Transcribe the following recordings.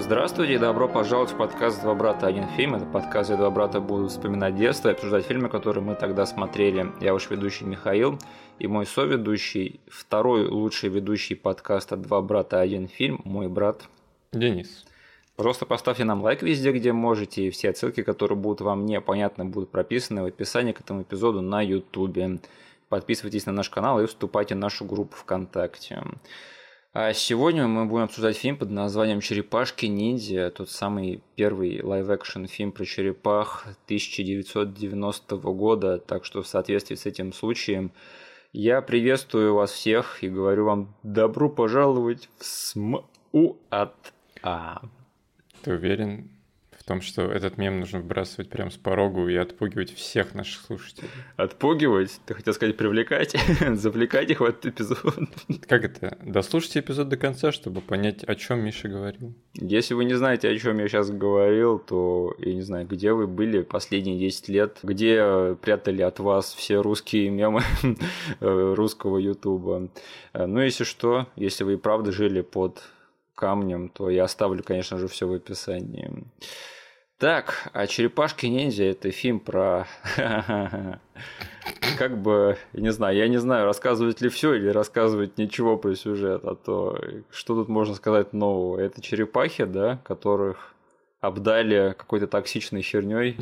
Здравствуйте и добро пожаловать в подкаст «Два брата. Один фильм». Это подкаст, где два брата будут вспоминать детство и обсуждать фильмы, которые мы тогда смотрели. Я ваш ведущий Михаил и мой соведущий, второй лучший ведущий подкаста «Два брата. Один фильм», мой брат Денис. Пожалуйста, поставьте нам лайк везде, где можете, и все ссылки, которые будут вам непонятны, будут прописаны в описании к этому эпизоду на YouTube. Подписывайтесь на наш канал и вступайте в нашу группу ВКонтакте. А сегодня мы будем обсуждать фильм под названием «Черепашки-ниндзя», тот самый первый live-action фильм про черепах 1990 года, так что в соответствии с этим случаем я приветствую вас всех и говорю вам добро пожаловать в СМУ от А. Ты уверен том, что этот мем нужно вбрасывать прямо с порогу и отпугивать всех наших слушателей? Отпугивать? Ты хотел сказать привлекать? Завлекать их в этот эпизод? Как это? Дослушайте эпизод до конца, чтобы понять, о чем Миша говорил. Если вы не знаете, о чем я сейчас говорил, то я не знаю, где вы были последние 10 лет, где прятали от вас все русские мемы русского ютуба. Ну, если что, если вы и правда жили под камнем, то я оставлю, конечно же, все в описании. Так, а «Черепашки-ниндзя» — это фильм про... Как бы, не знаю, я не знаю, рассказывать ли все или рассказывать ничего про сюжет, а то что тут можно сказать нового? Это черепахи, да, которых обдали какой-то токсичной херней,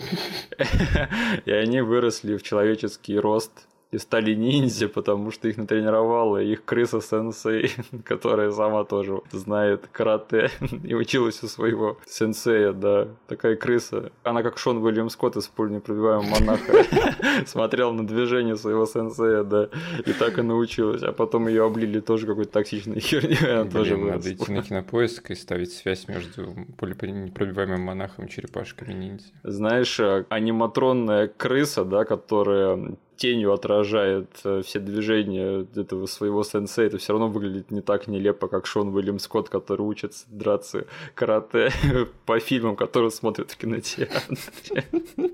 и они выросли в человеческий рост и стали ниндзя, потому что их натренировала их крыса-сенсей, которая сама тоже знает карате и училась у своего сенсея, да, такая крыса. Она как Шон Уильям Скотт из «Пуль непробиваемого монаха» смотрел на движение своего сенсея, да, и так и научилась. А потом ее облили тоже какой-то токсичной херней, она Блин, тоже надо идти на кинопоиск и ставить связь между пуленепробиваемым монахом и черепашками ниндзя. Знаешь, аниматронная крыса, да, которая тенью отражает э, все движения этого своего сенсея, это все равно выглядит не так нелепо, как Шон Уильям Скотт, который учится драться карате по фильмам, которые смотрят в кинотеатре.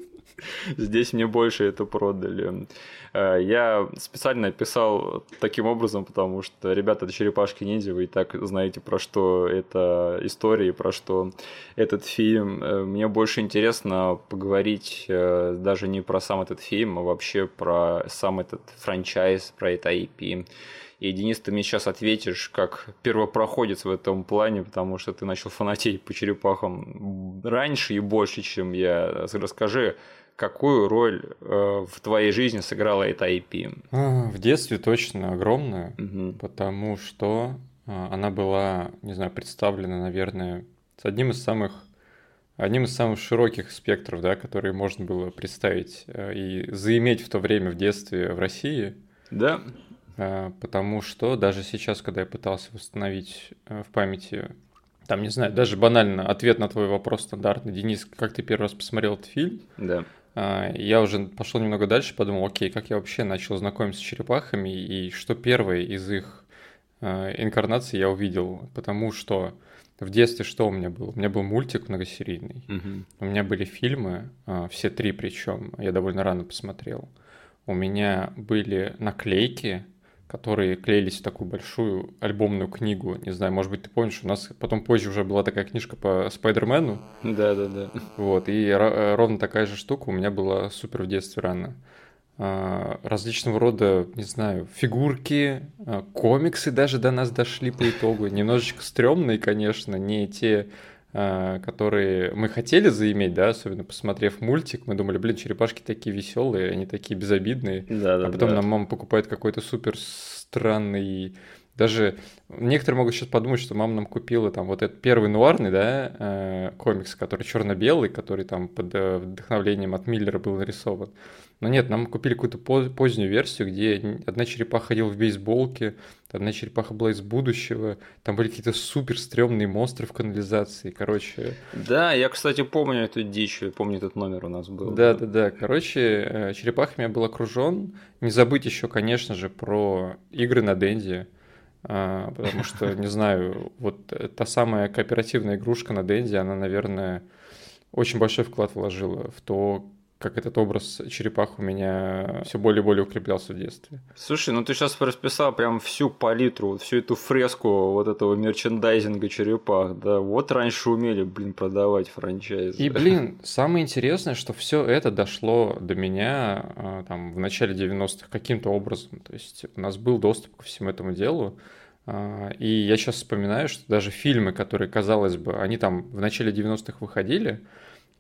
Здесь мне больше это продали. Э, Я специально писал таким образом, потому что, ребята, это черепашки ниндзя, вы и так знаете, про что эта история и про что этот фильм. Э, Мне больше интересно поговорить э, даже не про сам этот фильм, а вообще про сам этот франчайз, про это IP. И, Денис, ты мне сейчас ответишь как первопроходец в этом плане, потому что ты начал фанатеть по черепахам раньше и больше, чем я. Расскажи, какую роль э, в твоей жизни сыграла эта IP? А, В детстве точно огромную, Мгм. потому что а, она была, не знаю, представлена, наверное, с одним из самых одним из самых широких спектров, да, которые можно было представить э, и заиметь в то время в детстве в России. Да? А, Потому что даже сейчас, когда я пытался восстановить э, в памяти, там, не знаю, даже банально ответ на твой вопрос стандартный, Денис, как ты первый раз посмотрел этот фильм, Да. А, я уже пошел немного дальше, подумал, окей, как я вообще начал знакомиться с черепахами и что первое из их а, инкарнаций я увидел, потому что в детстве что у меня было? У меня был мультик многосерийный, Мгм. у меня были фильмы, а, все три причем, я довольно рано посмотрел. У меня были наклейки, которые клеились в такую большую альбомную книгу. Не знаю, может быть, ты помнишь, у нас потом позже уже была такая книжка по Спайдермену. Да, да, да. Вот, и э, ровно такая же штука у меня была супер в детстве рано. А, Различного рода, не знаю, фигурки, а, комиксы даже до нас дошли по итогу. Немножечко стрёмные, конечно, не те, которые мы хотели заиметь, да, особенно посмотрев мультик, мы думали, блин, черепашки такие веселые, они такие безобидные. Да, да, А потом да. нам мама покупает какой-то супер странный... Даже некоторые могут сейчас подумать, что мама нам купила там вот этот первый нуарный, да, э, комикс, который черно-белый, который там под э, вдохновлением от Миллера был нарисован. Но нет, нам купили какую-то поз- позднюю версию, где одна черепаха ходила в бейсболке, одна черепаха была из будущего, там были какие-то супер стрёмные монстры в канализации, короче... Да, я, кстати, помню эту дичь, помню этот номер у нас был. Да, да, да. Короче, э, черепахами я был окружен. Не забыть еще, конечно же, про игры на Денди. а, Потому что, не знаю, вот та самая кооперативная игрушка на Денди, она, наверное, очень большой вклад вложила в то, как этот образ черепах у меня все более и более укреплялся в детстве. Слушай, ну ты сейчас расписал прям всю палитру, всю эту фреску вот этого мерчендайзинга черепах, да, вот раньше умели, блин, продавать франчайз. И, блин, самое интересное, что все это дошло до меня а, там в начале 90-х каким-то образом, то есть у нас был доступ ко всему этому делу, а, и я сейчас вспоминаю, что даже фильмы, которые, казалось бы, они там в начале 90-х выходили,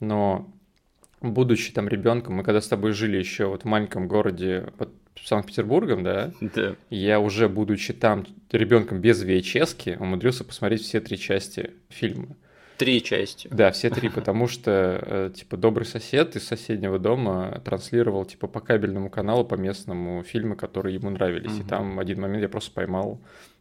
но будучи там ребенком, мы когда с тобой жили еще вот в маленьком городе под Санкт-Петербургом, да, Да. я уже, будучи там ребенком без VHS, умудрился посмотреть все три части фильма. Три части. Да, все три, потому что, э, типа, добрый сосед из соседнего дома транслировал, типа, по кабельному каналу, по местному фильмы, которые ему нравились. И Мгм. там один момент я просто поймал.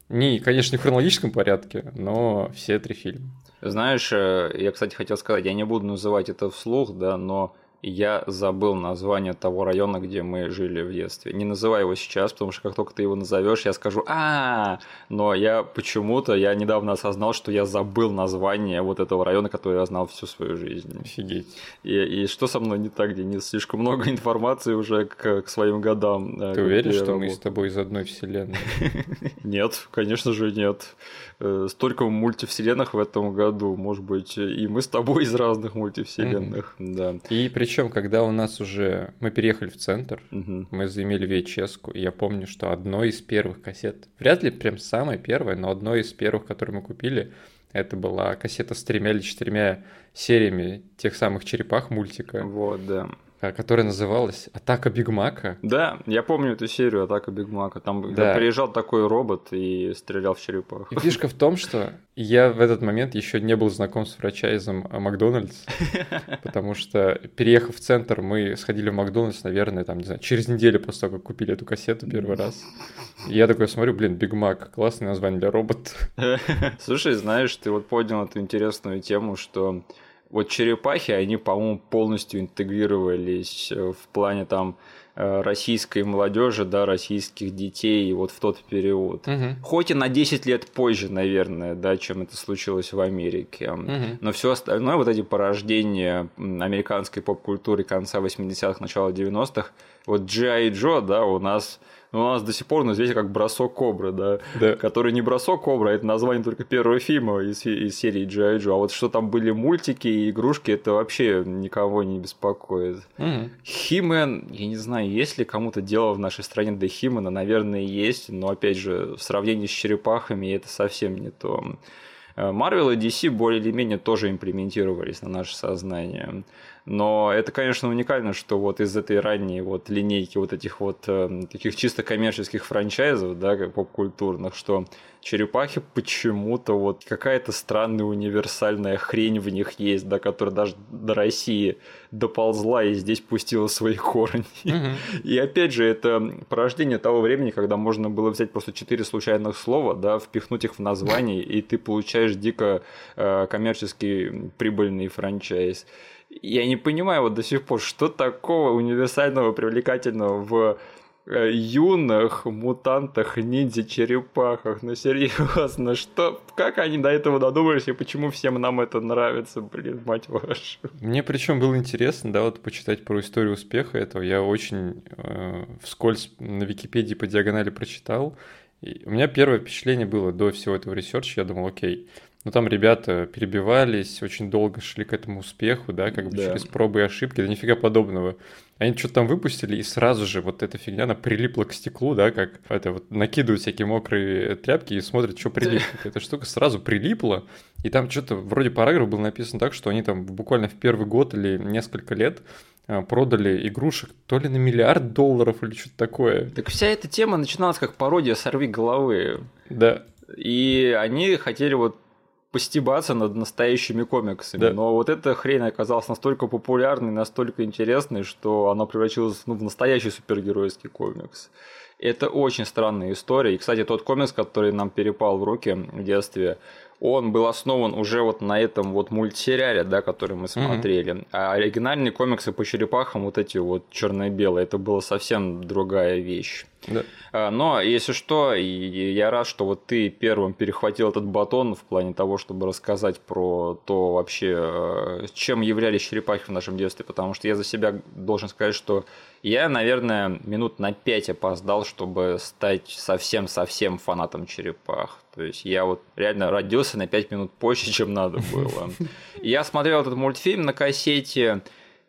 Не, конечно, не в хронологическом порядке, но все три фильма. Знаешь, э, я, кстати, хотел сказать, я не буду называть это вслух, да, но я забыл название того района, где мы жили в детстве. Не называй его сейчас, потому что как только ты его назовешь, я скажу а Но я почему-то, я недавно осознал, что я забыл название вот этого района, который я знал всю свою жизнь. Офигеть. И, и что со мной не так, Денис? Слишком много информации уже к, к своим годам. э, Ты уверен, что мы с тобой из одной вселенной? Нет, конечно же нет. Э, Столько мультивселенных в этом году. Может быть, и мы с тобой из разных мультивселенных. Да. И причем, когда у нас уже... Мы переехали в центр, Мгм. мы заимели VHS, и я помню, что одной из первых кассет, вряд ли прям самая первая, но одной из первых, которые мы купили, это была кассета с тремя или четырьмя сериями тех самых черепах мультика, Вот, да. А, которая называлась «Атака Биг Мака». Да, я помню эту серию Атака Биг Мака. Там Да. приезжал такой робот и стрелял в черепах. И фишка в том, что я в этот момент еще не был знаком с франчайзом а, Макдональдс, потому что, переехав в центр, мы сходили в Макдональдс, наверное, там, не знаю, через неделю после того, как купили эту кассету первый раз. И я такой смотрю, блин, Биг Мак, классное название для робота. Слушай, знаешь, ты вот поднял эту интересную тему, что вот черепахи, они, по-моему, полностью интегрировались э, в плане там э, российской молодежи, да, российских детей вот в тот период. Мгм. Хоть и на 10 лет позже, наверное, да, чем это случилось в Америке. Мгм. Но все остальное, вот эти порождения американской поп-культуры конца 80-х, начала 90-х, вот G.I. Joe, да, у нас, ну, у нас до сих пор известен как бросок кобры, да, Да. который не бросок кобра, а это название только первого фильма из, из серии G.I. Joe. А вот что там были мультики и игрушки, это вообще никого не беспокоит. Мгм. Химен, я не знаю, есть ли кому-то дело в нашей стране до Химена, наверное, есть, но опять же, в сравнении с черепахами это совсем не то. Marvel и DC более или менее тоже имплементировались на наше сознание. Но это, конечно, уникально, что вот из этой ранней вот линейки вот этих вот э, таких чисто коммерческих франчайзов, да, как поп-культурных, что черепахи почему-то вот какая-то странная универсальная хрень в них есть, да, которая даже до России доползла и здесь пустила свои корни. Мгм. И опять же, это порождение того времени, когда можно было взять просто четыре случайных слова, да, впихнуть их в название, и ты получаешь дико э, коммерческий прибыльный франчайз. Я не понимаю вот до сих пор, что такого универсального, привлекательного в э, юных мутантах, ниндзя-черепахах. Ну, серьезно, что, как они до этого додумались, и почему всем нам это нравится, блин, мать вашу. Мне причем было интересно, да, вот почитать про историю успеха этого. Я очень э, вскользь на Википедии по диагонали прочитал. И у меня первое впечатление было до всего этого ресерча, я думал, окей, ну там ребята перебивались, очень долго шли к этому успеху, да, как бы Да. через пробы и ошибки, да нифига подобного. Они что-то там выпустили, и сразу же вот эта фигня, она прилипла к стеклу, да, как это вот накидывают всякие мокрые тряпки и смотрят, что прилипнет. Эта штука сразу прилипла, и там что-то вроде параграф был написан так, что они там буквально в первый год или несколько лет а, продали игрушек то ли на миллиард долларов или что-то такое. Так вся эта тема начиналась как пародия «Сорви головы». Да, И они хотели вот постебаться над настоящими комиксами. Да. Но вот эта хрень оказалась настолько популярной, настолько интересной, что она превратилась ну, в настоящий супергеройский комикс. Это очень странная история. И, кстати, тот комикс, который нам перепал в руки в детстве, он был основан уже вот на этом вот мультсериале, да, который мы смотрели. Mm-hmm. А оригинальные комиксы по черепахам, вот эти вот черно-белые, это была совсем другая вещь. Да. А, но, если что, я рад, что вот ты первым перехватил этот батон в плане того, чтобы рассказать про то вообще, э, чем являлись черепахи в нашем детстве, потому что я за себя должен сказать, что я, наверное, минут на пять опоздал, чтобы стать совсем-совсем фанатом черепах. То есть я вот реально родился на пять минут позже, чем надо было. Я смотрел этот мультфильм на кассете,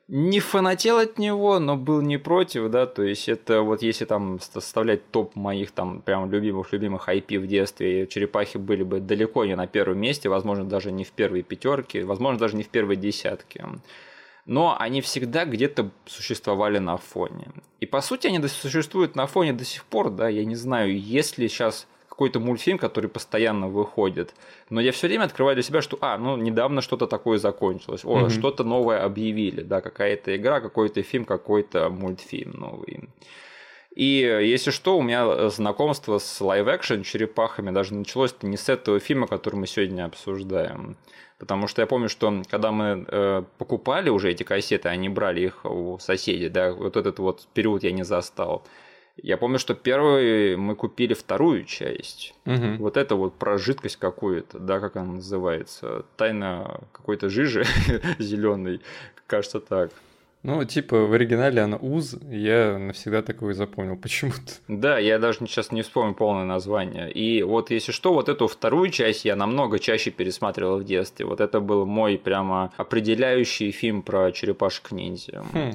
не фанател от него, но был не против, да, то есть это вот если там составлять топ моих там прям любимых-любимых IP в детстве, черепахи были бы далеко не на первом месте, возможно, даже не в первой пятерке, возможно, даже не в первой десятке. Но они всегда где-то существовали на фоне. И по сути они существуют на фоне до сих пор, да, я не знаю, если сейчас какой-то мультфильм, который постоянно выходит. Но я все время открываю для себя, что, а, ну, недавно что-то такое закончилось. О, mm-hmm. что-то новое объявили, да, какая-то игра, какой-то фильм, какой-то мультфильм новый. И если что, у меня знакомство с live-action черепахами даже началось не с этого фильма, который мы сегодня обсуждаем. Потому что я помню, что когда мы э, покупали уже эти кассеты, они брали их у соседей, да, вот этот вот период я не застал. Я помню, что первый мы купили вторую часть. Угу. Вот это вот про жидкость какую-то, да, как она называется. Тайна какой-то жижи зеленой, кажется так. Ну, типа, в оригинале она УЗ, я навсегда такое запомнил почему-то. Да, я даже сейчас не вспомню полное название. И вот, если что, вот эту вторую часть я намного чаще пересматривал в детстве. Вот это был мой прямо определяющий фильм про черепашек-ниндзя. Хм.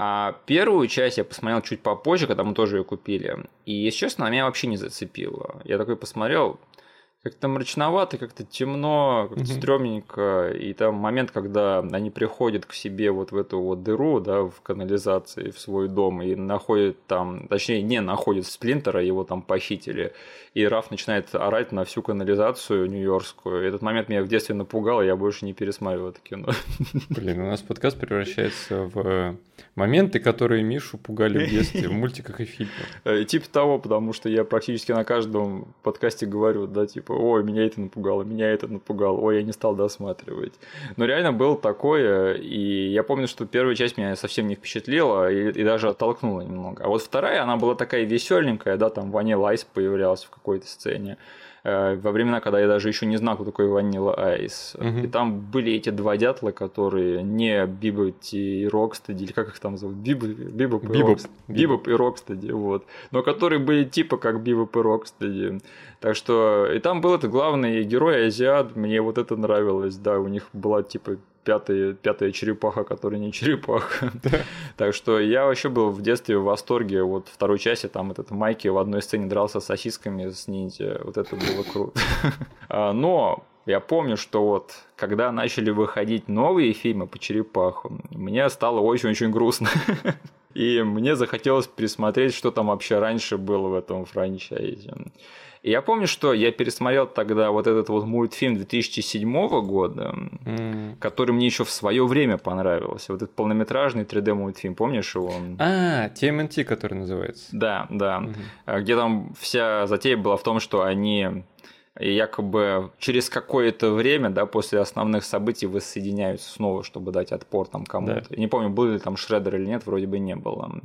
А первую часть я посмотрел чуть попозже, когда мы тоже ее купили. И, если честно, она меня вообще не зацепила. Я такой посмотрел, как-то мрачновато, как-то темно, как-то mm-hmm. стрёмненько. И там момент, когда они приходят к себе вот в эту вот дыру, да, в канализации, в свой дом, и находят там, точнее, не находят Сплинтера, его там похитили. И Раф начинает орать на всю канализацию нью-йоркскую. Этот момент меня в детстве напугал, и я больше не пересматривал это кино. Блин, у нас подкаст превращается в моменты, которые Мишу пугали в детстве в мультиках и фильмах. Э, типа того, потому что я практически на каждом подкасте говорю, да, типа, ой, меня это напугало, меня это напугало, ой, я не стал досматривать. Но реально было такое, и я помню, что первая часть меня совсем не впечатлила и, и даже оттолкнула немного. А вот вторая, она была такая веселенькая, да, там Vanilla Ice появлялся в какой-то сцене. Э, во времена, когда я даже еще не знал, кто такой Vanilla Ice. Угу. И там были эти два дятла, которые не Бибоп и Рокстеди, или как их там зовут? Бибоп, Бибоп, и, Бибоп. Рокстеди, Бибоп и Рокстеди, вот. Но которые были типа как Бибоп и Рокстеди. Так что, и там был этот главный герой азиат, мне вот это нравилось, да, у них была типа пятая, пятая черепаха, которая не черепаха. так что я вообще был в детстве в восторге. Вот второй части там этот Майки в одной сцене дрался с сосисками с ниндзя. Вот это было круто. А, но я помню, что вот когда начали выходить новые фильмы по черепахам, мне стало очень-очень грустно. И мне захотелось пересмотреть, что там вообще раньше было в этом франчайзе. И я помню, что я пересмотрел тогда вот этот вот мультфильм 2007 года, mm. который мне еще в свое время понравился. Вот этот полнометражный 3D мультфильм, помнишь его? А, TMNT, который называется. Да, да. Mm-hmm. Где там вся затея была в том, что они якобы через какое-то время, да, после основных событий воссоединяются снова, чтобы дать отпор там кому-то. Да. не помню, был ли там Шреддер или нет, вроде бы не было.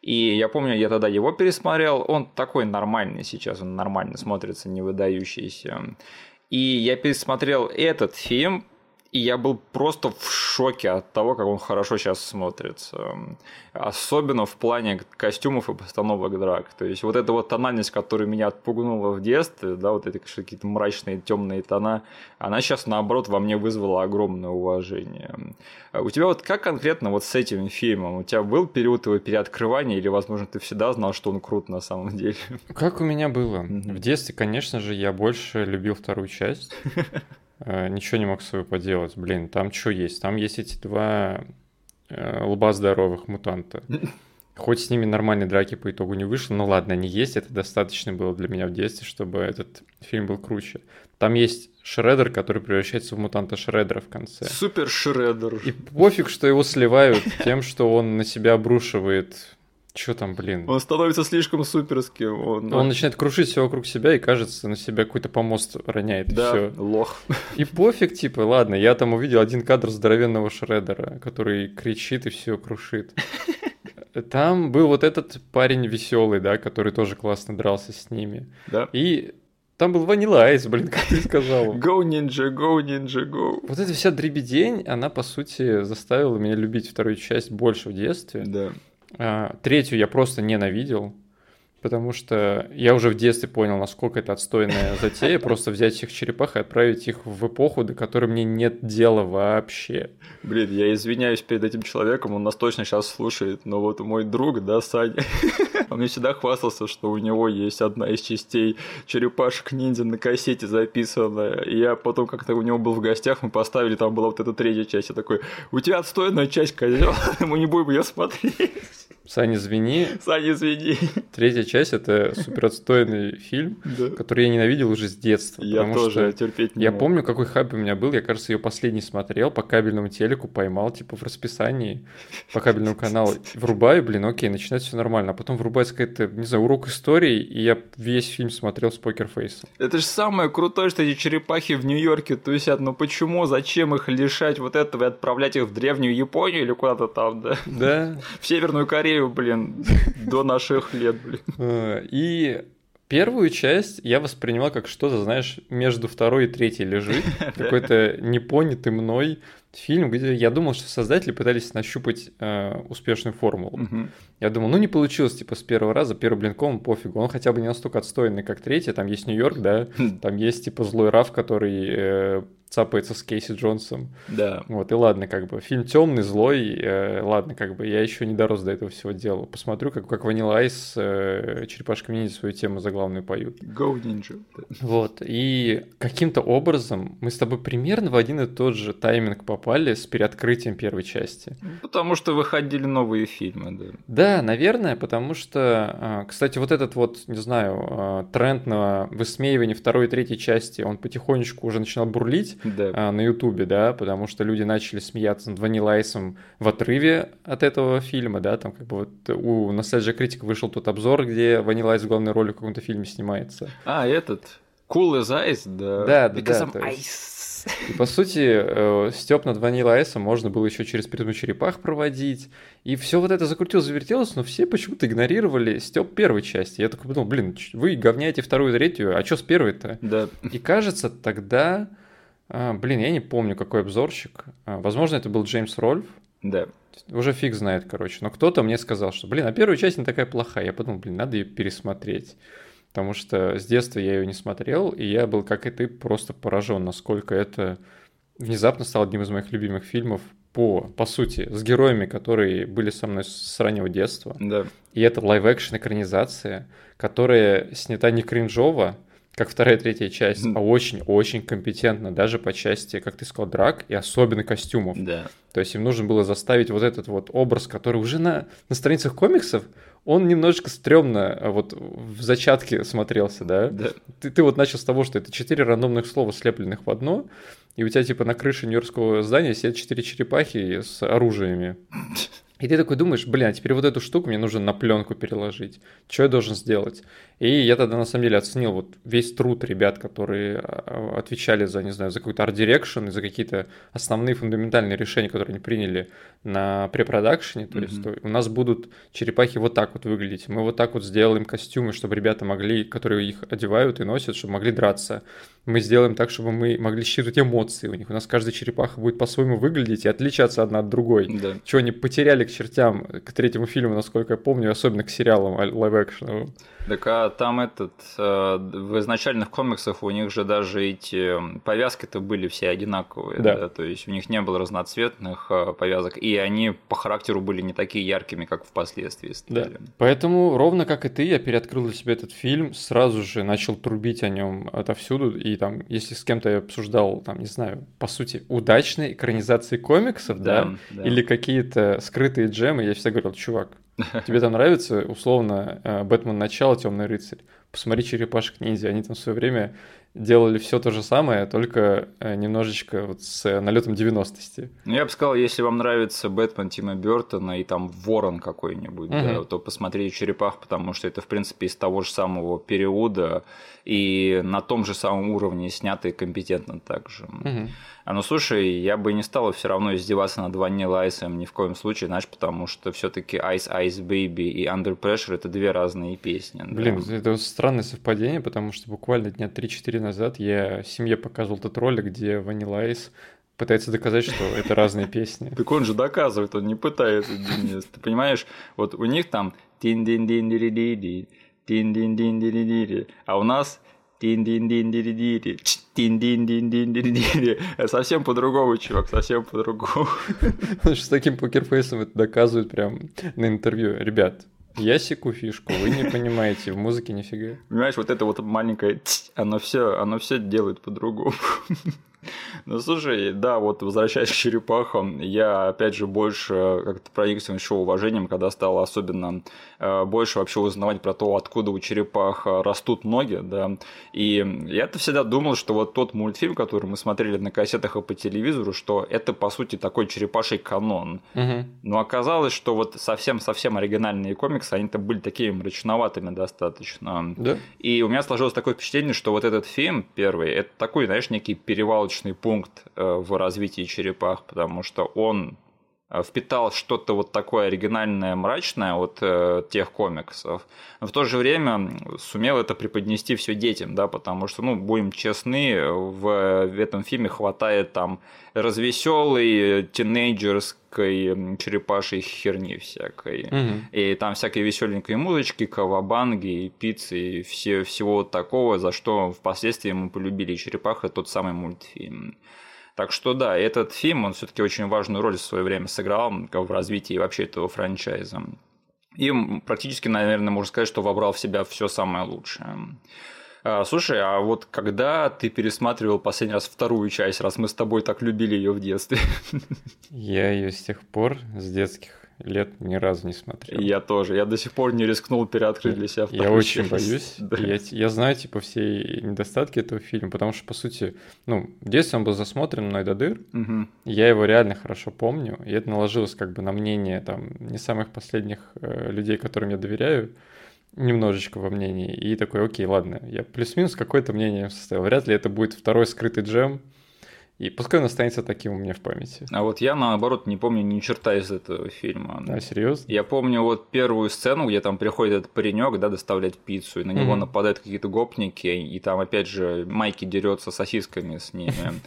И я помню, я тогда его пересмотрел, он такой нормальный сейчас, он нормально смотрится, не выдающийся. И я пересмотрел этот фильм, и я был просто в шоке от того, как он хорошо сейчас смотрится. Особенно в плане костюмов и постановок драк. То есть вот эта вот тональность, которая меня отпугнула в детстве, да, вот эти какие-то мрачные темные тона, она сейчас наоборот во мне вызвала огромное уважение. У тебя вот как конкретно вот с этим фильмом? У тебя был период его переоткрывания или, возможно, ты всегда знал, что он крут на самом деле? Как у меня было? В детстве, конечно же, я больше любил вторую часть. Э, ничего не мог с собой поделать. Блин, там что есть? Там есть эти два э, лба здоровых мутанта. Хоть с ними нормальной драки по итогу не вышло, но ладно, они есть, это достаточно было для меня в детстве, чтобы этот фильм был круче. Там есть Шреддер, который превращается в мутанта Шреддера в конце. Супер Шреддер. И пофиг, что его сливают тем, что он на себя обрушивает что там, блин? Он становится слишком суперским. Он, он начинает крушить все вокруг себя и кажется, на себя какой-то помост роняет. Да, и все. лох. И пофиг, типа, ладно, я там увидел один кадр здоровенного Шредера, который кричит и все крушит. Там был вот этот парень веселый, да, который тоже классно дрался с ними. Да. И там был Ванила Айс, блин, как ты сказал. Go Ninja, go Ninja, go. Вот эта вся дребедень, она, по сути, заставила меня любить вторую часть больше в детстве. Да. А, третью я просто ненавидел, потому что я уже в детстве понял, насколько это отстойная затея, просто взять всех черепах и отправить их в эпоху, до которой мне нет дела вообще. Блин, я извиняюсь перед этим человеком, он нас точно сейчас слушает, но вот мой друг, да, Саня, он мне всегда хвастался, что у него есть одна из частей черепашек ниндзя на кассете записанная. И я потом как-то у него был в гостях, мы поставили, там была вот эта третья часть. Я такой, у тебя отстойная часть, козел, мы не будем ее смотреть. Саня, извини. Саня, извини. Третья часть это супер отстойный фильм, который я ненавидел уже с детства. Я тоже терпеть не Я помню, какой хайп у меня был. Я, кажется, ее последний смотрел по кабельному телеку, поймал, типа в расписании по кабельному каналу. Врубаю, блин, окей, начинается все нормально. А потом врубается какая-то, не знаю, урок истории, и я весь фильм смотрел с покерфейсом. Это же самое крутое, что эти черепахи в Нью-Йорке тусят. Но почему, зачем их лишать вот этого и отправлять их в древнюю Японию или куда-то там, да? Да. В Северную Корею Корею, блин, до наших лет, блин. Э, и Первую часть я воспринимал как что-то, знаешь, между второй и третьей лежит. Какой-то непонятый мной фильм, где я думал, что создатели пытались нащупать э, успешную формулу. Я думал, ну не получилось, типа, с первого раза, первый блинком, пофигу. Он хотя бы не настолько отстойный, как третий. Там есть Нью-Йорк, да, там есть, типа, злой Раф, который э, цапается с Кейси Джонсом. Да. Вот, и ладно, как бы, фильм темный, злой, э, ладно, как бы, я еще не дорос до этого всего дела. Посмотрю, как, как Ванила Айс, э, Черепашка Ниндзя свою тему заглавную поют. Go Ninja. Вот, и каким-то образом мы с тобой примерно в один и тот же тайминг попали с переоткрытием первой части. Потому что выходили новые фильмы, да. Да, наверное, потому что, а, кстати, вот этот вот, не знаю, а, тренд на высмеивание второй и третьей части, он потихонечку уже начинал бурлить Да. а, на Ютубе, да, потому что люди начали смеяться над Ванилайсом в отрыве от этого фильма, да, там как бы вот у Nostalgia Critic вышел тот обзор, где Ванилайс в главной роли в каком-то фильме снимается. А, этот. Cool as Ice, да. Да, да, Because да, ice. И, по сути, э, степ над Ванила Айсом можно было еще через призму черепах проводить. И все вот это закрутилось, завертелось, но все почему-то игнорировали степ первой части. Я такой подумал, блин, вы говняете вторую и третью, а что с первой-то? Да. И кажется, тогда... а, блин, я не помню, какой обзорщик. А, возможно, это был Джеймс Рольф. Да. Уже фиг знает, короче. Но кто-то мне сказал, что, блин, а первая часть не такая плохая. Я подумал, блин, надо ее пересмотреть. Потому что с детства я ее не смотрел, и я был, как и ты, просто поражен, насколько это внезапно стало одним из моих любимых фильмов по, по сути, с героями, которые были со мной с раннего детства. Да. И это live-action экранизация, которая снята не кринжово, как вторая и третья часть, а очень-очень компетентно, даже по части, как ты сказал, драк и особенно костюмов. Да. То есть им нужно было заставить вот этот вот образ, который уже на, на страницах комиксов, он немножечко стрёмно а, вот в зачатке смотрелся, да? Да. Ты, ты вот начал с того, что это четыре рандомных слова, слепленных в одно, и у тебя типа на крыше нью-йоркского здания сидят четыре черепахи с оружиями. И ты такой думаешь, блин, а теперь вот эту штуку мне нужно на пленку переложить. Что я должен сделать? И я тогда на самом деле оценил вот весь труд ребят, которые а, отвечали за, не знаю, за какой-то art direction и за какие-то основные фундаментальные решения, которые они приняли на препродакшене. То есть Мгм. то у нас будут черепахи вот так вот выглядеть. Мы вот так вот сделаем костюмы, чтобы ребята могли, которые их одевают и носят, чтобы могли драться. Мы сделаем так, чтобы мы могли считывать эмоции у них. У нас каждая черепаха будет по-своему выглядеть и отличаться одна от другой. Да. Чего они потеряли к чертям, к третьему фильму, насколько я помню, особенно к сериалам лайв-экшеновым. Так а там этот, э, в изначальных комиксах у них же даже эти повязки-то были все одинаковые, Да. да. то есть у них не было разноцветных э, повязок, и они по характеру были не такие яркими, как впоследствии Да. стали. Поэтому, ровно как и ты, я переоткрыл для себя этот фильм, сразу же начал трубить о нем отовсюду. И там, если с кем-то я обсуждал, там, не знаю, по сути, удачные экранизации комиксов, да, да. или какие-то скрытые джемы, я всегда говорил, чувак, тебе там нравится, условно, э, Бэтмен начало, Темный рыцарь. посмотри черепашек ниндзя, они там в свое время делали все то же самое, только э, немножечко вот с налетом 90-ости. Ну, я бы сказал, если вам нравится Бэтмен Тима Бертона и там Ворон какой-нибудь, угу. да, то посмотрите Черепах, потому что это, в принципе, из того же самого периода и на том же самом уровне снято и компетентно также. Угу. А ну слушай, я бы не стал все равно издеваться над Vanilla Ice ни в коем случае, знаешь, потому что все-таки Ice Ice Baby и Under Pressure это две разные песни. Блин, да. это странное совпадение, потому что буквально дня 3-4 назад я семье показывал тот ролик, где Vanilla Ice пытается доказать, что это разные песни. Так он же доказывает, он не пытается, Денис. Ты понимаешь, вот у них там тин дин дин дин дин дин дин дин дин дин а у нас тин дин дин дин дин тин дин дин дин дин дин Совсем по-другому, чувак, совсем по-другому. С таким покерфейсом это доказывает прям на интервью. Ребят, я секу фишку, вы не понимаете, в музыке нифига. Понимаешь, вот это вот маленькое оно все, оно все делает по-другому. Ну, слушай, да, вот возвращаясь к черепахам, я, опять же, больше как-то проникся еще уважением, когда стал особенно э, больше вообще узнавать про то, откуда у черепах растут ноги, да, и я-то всегда думал, что вот тот мультфильм, который мы смотрели на кассетах и по телевизору, что это, по сути, такой черепаший канон. Угу. Но оказалось, что вот совсем-совсем оригинальные комиксы, они-то были такими мрачноватыми достаточно. Да. И у меня сложилось такое впечатление, что вот этот фильм первый, это такой, знаешь, некий перевал промежуточный пункт э, в развитии черепах, потому что он впитал что-то вот такое оригинальное, мрачное от э, тех комиксов, но в то же время сумел это преподнести все детям, да, потому что, ну, будем честны, в, в этом фильме хватает там развеселой тинейджерской черепашей херни всякой. Угу. И там всякой веселенькой музычки, кавабанги, и пиццы, и все, всего такого, за что впоследствии мы полюбили черепаха, тот самый мультфильм. Так что да, этот фильм, он все-таки очень важную роль в свое время сыграл в развитии вообще этого франчайза. И практически, наверное, можно сказать, что вобрал в себя все самое лучшее. А, слушай, а вот когда ты пересматривал последний раз вторую часть, раз мы с тобой так любили ее в детстве? Я ее с тех пор, с детских лет, ни разу не смотрел. Я тоже. Я до сих пор не рискнул переоткрыть для себя Я очень боюсь. Да. Я, я знаю, типа, все недостатки этого фильма, потому что, по сути, ну, в детстве он был засмотрен мной до дыр. Угу. Я его реально хорошо помню, и это наложилось как бы на мнение там не самых последних э, людей, которым я доверяю немножечко во мнении. И такой, окей, ладно, я плюс-минус какое-то мнение составил. Вряд ли это будет второй скрытый джем. И пускай он останется таким у меня в памяти. А вот я, наоборот, не помню ни черта из этого фильма. А, серьезно? Я помню вот первую сцену, где там приходит этот паренек, да, доставлять пиццу, и на него mm-hmm. нападают какие-то гопники, и там, опять же, Майки дерется сосисками с ними.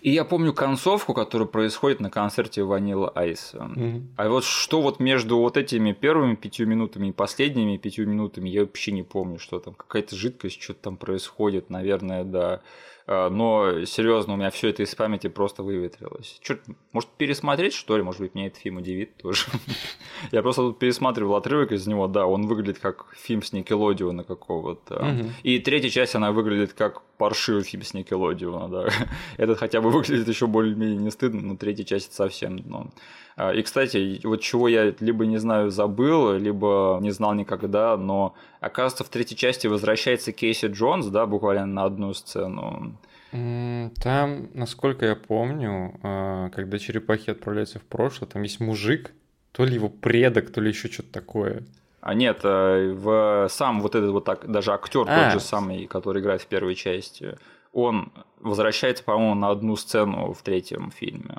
И я помню концовку, которая происходит на концерте Ванила Айса. Mm-hmm. А вот что вот между вот этими первыми пятью минутами и последними пятью минутами, я вообще не помню, что там. Какая-то жидкость, что-то там происходит, наверное, да. А, но серьезно, у меня все это из памяти просто выветрилось. Чё, может, пересмотреть, что ли? Может быть, меня этот фильм удивит тоже. Я просто тут пересматривал отрывок из него, да, он выглядит как фильм с Никелодиона какого-то. И третья часть, она выглядит как паршивый фильм с Никелодиона, да. Этот хотя бы выглядит еще более-менее не стыдно, но третья часть совсем дно. А, и, кстати, вот чего я либо не знаю, забыл, либо не знал никогда, но оказывается, в третьей части возвращается Кейси Джонс, да, буквально на одну сцену. Там, насколько я помню, а, когда черепахи отправляются в прошлое, там есть мужик, то ли его предок, то ли еще что-то такое. А нет, э, в сам вот этот вот так, даже актер а. тот же самый, который играет в первой части, он возвращается, по-моему, на одну сцену в третьем фильме.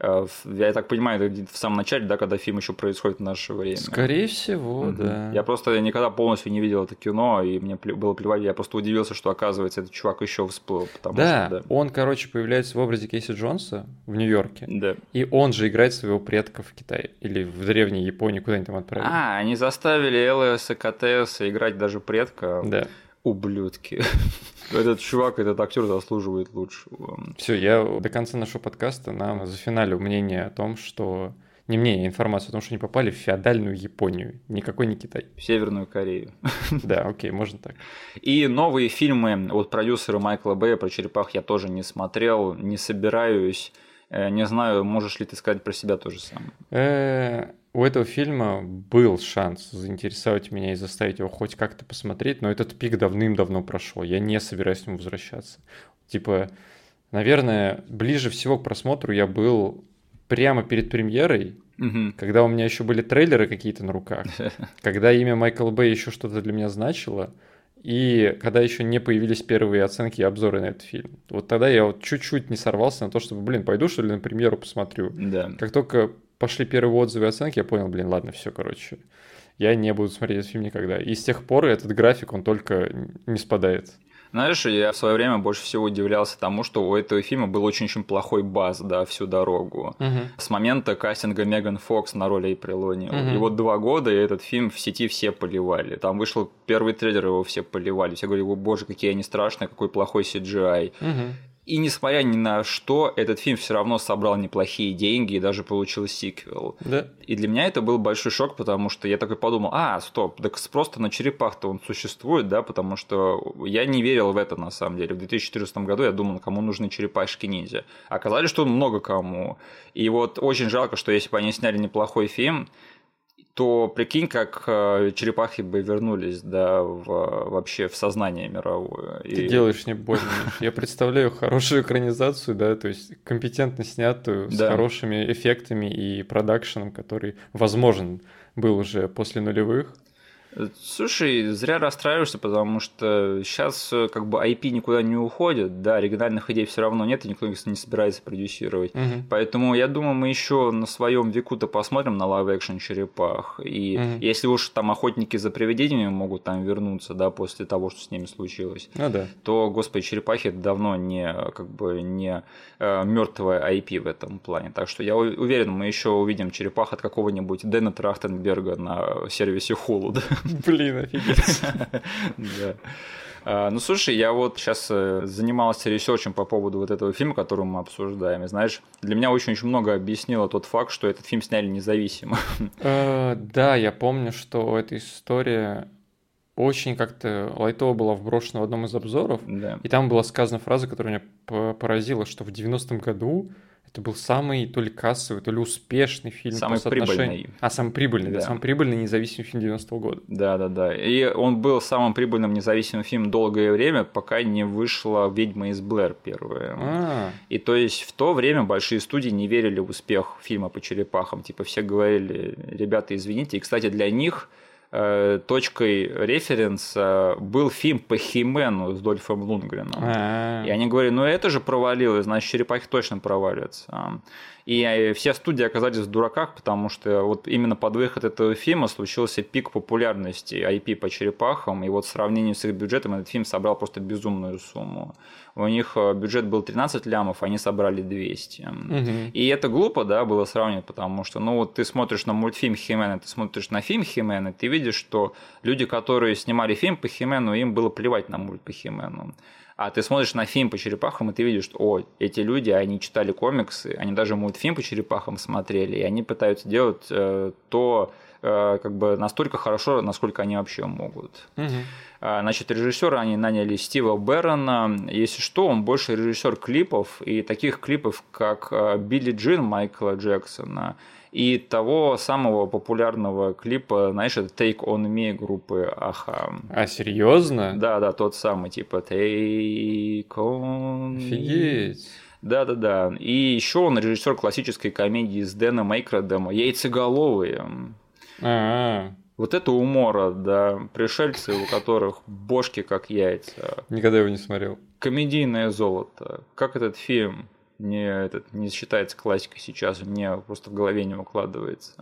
Э, я так понимаю, это в самом начале, да, когда фильм еще происходит в наше время. Скорее всего, угу. да. Я просто никогда полностью не видел это кино, и мне было плевать, я просто удивился, что, оказывается, этот чувак еще всплыл. Потому да, что, да, он, короче, появляется в образе Кейси Джонса в Нью-Йорке. Да. И он же играет своего предка в Китае или в древней Японии, куда они там отправили. А, они заставили ЛС и КТС играть даже предка. Да. Ублюдки. Этот чувак, этот актер заслуживает лучшего. Все, я до конца нашего подкаста нам зафиналил мнение о том, что не мнение, а информацию о том, что они попали в феодальную Японию. Никакой не Китай. В Северную Корею. Да, окей, можно так. И новые фильмы от продюсера Майкла Бэя про черепах я тоже не смотрел, не собираюсь. Э, не знаю, можешь ли ты сказать про себя то же самое. У этого фильма был шанс заинтересовать меня и заставить его хоть как-то посмотреть, но этот пик давным-давно прошел. Я не собираюсь к нему возвращаться. Типа, наверное, ближе всего к просмотру я был прямо перед премьерой, угу. когда у меня еще были трейлеры какие-то на руках, когда имя Майкл Бэй еще что-то для меня значило, и когда еще не появились первые оценки и обзоры на этот фильм. Вот тогда я вот чуть-чуть не сорвался на то, чтобы, блин, пойду что ли на премьеру посмотрю. Да. Как только пошли первые отзывы и оценки, я понял, блин, ладно, все, короче. Я не буду смотреть этот фильм никогда. И с тех пор этот график, он только не спадает. Знаешь, я в свое время больше всего удивлялся тому, что у этого фильма был очень-очень плохой баз, да, всю дорогу. Угу. С момента кастинга Меган Фокс на роль Эйприл Угу. И вот два года и этот фильм в сети все поливали. Там вышел первый трейлер, его все поливали. Все говорили, о боже, какие они страшные, какой плохой CGI. Угу. И несмотря ни на что, этот фильм все равно собрал неплохие деньги и даже получил сиквел. Да. И для меня это был большой шок, потому что я такой подумал, а, стоп, так просто на черепах-то он существует, да, потому что я не верил в это на самом деле. В 2014 году я думал, кому нужны черепашки ниндзя. Оказалось, что много кому. И вот очень жалко, что если бы они сняли неплохой фильм, то прикинь, как э, черепахи бы вернулись, да, в, вообще в сознание мировое. Ты и... делаешь мне больно. Я представляю хорошую экранизацию, да, то есть компетентно снятую, с хорошими эффектами и продакшеном, который возможен был уже после нулевых. Слушай, зря расстраиваешься, потому что сейчас э, как бы IP никуда не уходит, да, оригинальных идей все равно нет, и никто их не собирается продюсировать. Угу. Поэтому я думаю, мы еще на своем веку-то посмотрим на live-action черепах. И угу. если уж там охотники за привидениями могут там вернуться, да, после того, что с ними случилось, ну, да. то, господи, черепахи давно не как бы не э, мертвая IP в этом плане. Так что я уверен, мы еще увидим черепах от какого-нибудь Дэна Трахтенберга на сервисе Hulu. Блин, офигеть. Да. А, ну, слушай, я вот сейчас э, занимался ресерчем по поводу вот этого фильма, который мы обсуждаем. И знаешь, для меня очень-очень много объяснило тот факт, что этот фильм сняли независимо. Э, да, я помню, что эта история очень как-то лайтово была вброшена в одном из обзоров. Да. И там была сказана фраза, которая меня поразила, что в 90-м году это был самый то ли кассовый, то ли успешный фильм самый по прибыльный. А, самый прибыльный, да. да, самый прибыльный независимый фильм 90-го года. Да, да, да. И он был самым прибыльным независимым фильмом долгое время, пока не вышла «Ведьма из Блэр» первая. А-а-а. И то есть в то время большие студии не верили в успех фильма по черепахам. Типа все говорили, ребята, извините. И, кстати, для них точкой референса был фильм по Химену с Дольфом Лунгреном. А-а-а. И они говорили, ну это же провалилось, значит, черепахи точно провалятся. И э, все студии оказались в дураках, потому что вот именно под выход этого фильма случился пик популярности IP по черепахам, и вот в сравнении с их бюджетом этот фильм собрал просто безумную сумму. У них э, бюджет был 13 лямов, они собрали 200. Угу. И это глупо, да, было сравнивать, потому что, ну вот ты смотришь на мультфильм Химена, ты смотришь на фильм Химена, ты видишь, что люди, которые снимали фильм по Химену, им было плевать на мульт по Химену. А ты смотришь на фильм по черепахам, и ты видишь, что, о, эти люди, они читали комиксы, они даже мультфильм по черепахам смотрели, и они пытаются делать э, то, э, как бы настолько хорошо, насколько они вообще могут. Угу. Значит, режиссера они наняли Стива Беррона. Если что, он больше режиссер клипов, и таких клипов, как э, Билли Джин Майкла Джексона, и того самого популярного клипа, знаешь, это Take On Me группы Аха. А, серьезно? Да, да, тот самый, типа Take On Офигеть. Да, да, да. И еще он режиссер классической комедии с Дэном Эйкродом Яйцеголовые. А-а-а. Вот это умора, да, пришельцы, у которых бошки как яйца. Никогда его не смотрел. Комедийное золото. Как этот фильм? Не, этот, не считается классикой сейчас, мне просто в голове не укладывается.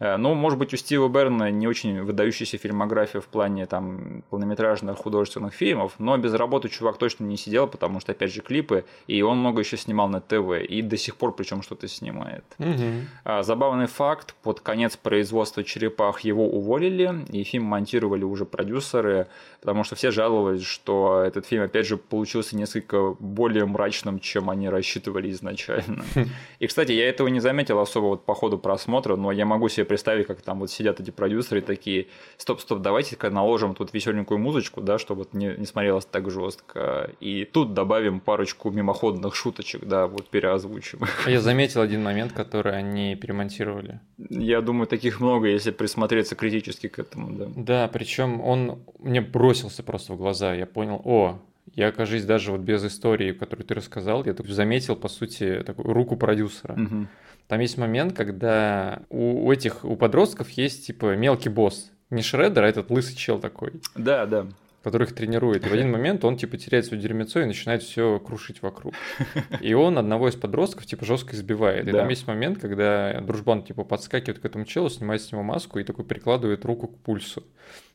Э, ну, может быть, у Стива Берна не очень выдающаяся фильмография в плане там полнометражных художественных фильмов, но без работы чувак точно не сидел, потому что, опять же, клипы, и он много еще снимал на ТВ, и до сих пор причем что-то снимает. Угу. Забавный факт, под конец производства «Черепах» его уволили, и фильм монтировали уже продюсеры, потому что все жаловались, что этот фильм, опять же, получился несколько более мрачным, чем они рассчитывали изначально. И, кстати, я этого не заметил особо вот по ходу просмотра, но я могу себе представить, как там вот сидят эти продюсеры такие, стоп-стоп, давайте-ка наложим тут веселенькую музычку, да, чтобы вот не, не смотрелось так жестко. И тут добавим парочку мимоходных шуточек, да, вот переозвучим. А я заметил один момент, который они перемонтировали. Я думаю, таких много, если присмотреться критически к этому, да. Да, причем он мне бросился просто в глаза. Я понял, о, я, кажется, даже вот без истории, которую ты рассказал, я заметил, по сути, такую руку продюсера. Мгм. Там есть момент, когда у, у этих, у подростков есть, типа, мелкий босс. Не Шреддер, а этот лысый чел такой, Да, да. который их тренирует. И в один момент он, типа, теряет свое дерьмецо и начинает все крушить вокруг. И он одного из подростков, типа, жестко избивает. И Да. там есть момент, когда дружбан, типа, подскакивает к этому челу, снимает с него маску и такой прикладывает руку к пульсу.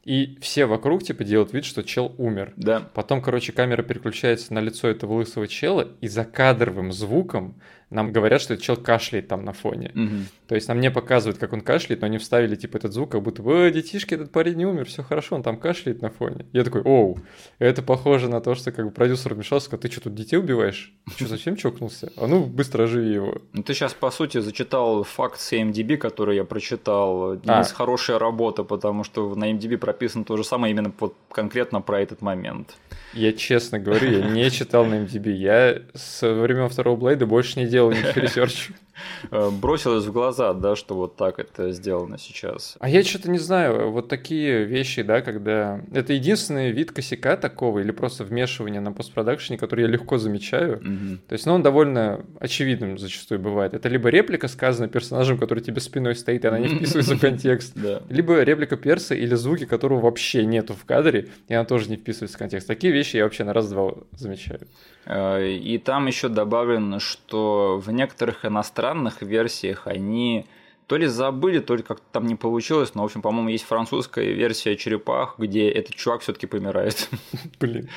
И все вокруг, типа, делают вид, что чел умер. Да. Потом, короче, камера переключается на лицо этого лысого чела, и за кадровым звуком нам говорят, что этот чел кашляет там на фоне. Мгм. То есть нам не показывают, как он кашляет, но они вставили типа этот звук, как будто бы, «Э, детишки, этот парень не умер, все хорошо, он там кашляет на фоне. Я такой, оу, это похоже на то, что как бы продюсер вмешался, сказал, ты что, тут детей убиваешь? Что, совсем чокнулся? А ну, быстро оживи его. Ну, ты сейчас, по сути, зачитал факт с AMDB, который я прочитал. А. Денис, хорошая работа, потому что на AMDB прописано то же самое именно вот конкретно про этот момент. Я честно говорю, я не читал на IMDb. Я со времен второго Блейда больше не делал никаких ресерчей. Э, Бросилось в глаза, да, что вот так это сделано сейчас. А я что-то не знаю, вот такие вещи, да, когда... Это единственный вид косяка такого или просто вмешивания на постпродакшене, который я легко замечаю. Мгм. То есть, ну, он довольно очевидным зачастую бывает. Это либо реплика, сказанная персонажем, который тебе спиной стоит, и она не вписывается в контекст. Либо реплика перса или звуки, которого вообще нету в кадре, и она тоже не вписывается в контекст. Такие вещи я вообще на раз-два замечаю. Э, И там еще добавлено, что в некоторых иностранных версиях. Они то ли забыли, то ли как-то там не получилось, но, в общем, по-моему, есть французская версия черепах, где этот чувак все-таки помирает. Блин.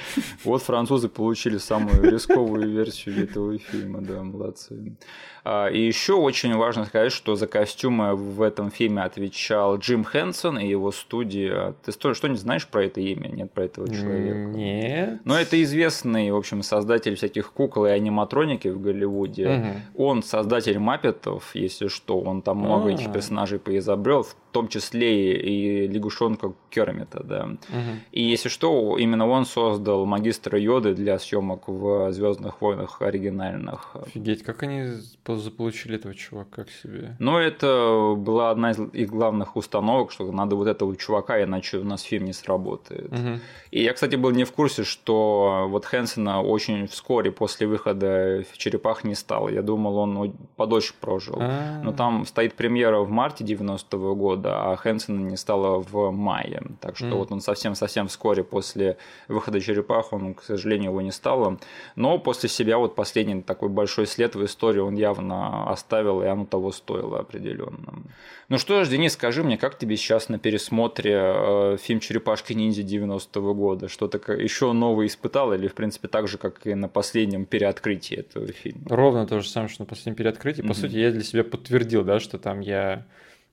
Вот французы получили самую рисковую версию этого фильма, да, молодцы. А, И еще очень важно сказать, что за костюмы в этом фильме отвечал Джим Хэнсон и его студия. Ты что- что-нибудь знаешь про это имя? Нет про этого человека? Нет. Но это известный, в общем, создатель всяких кукол и аниматроники в Голливуде. Мгм. Он создатель Маппетов, если что. Он там много этих персонажей поизобрел, в том числе и лягушонка Кермита, да. Мгм. И если что, именно он создал магистра Йоды для съемок в Звездных войнах оригинальных. Офигеть, как они по- заполучили этого чувака к себе? Но это была одна из их главных установок, что надо вот этого чувака, иначе у нас фильм не сработает. Мгм. И я, кстати, был не в курсе, что вот Хэнсона очень вскоре после выхода в «Черепах» не стало. Я думал, он ну, подольше прожил. А. Но там стоит премьера в марте 90-го года, а Хэнсона не стало в мае. Так что Мгм. вот он совсем-совсем вскоре после выхода «Черепах», он, к сожалению, его не стало. Но после себя вот последний такой большой след в истории он явно оставил, и оно того стоило определенно. Ну что ж, Денис, скажи мне, как тебе сейчас на пересмотре э, фильм «Черепашки ниндзя» 90-го года? Что-то еще новое испытал или, в принципе, так же, как и на последнем переоткрытии этого фильма? Ровно то же самое, что на последнем переоткрытии. По Мгм. сути, я для себя подтвердил, да, что там я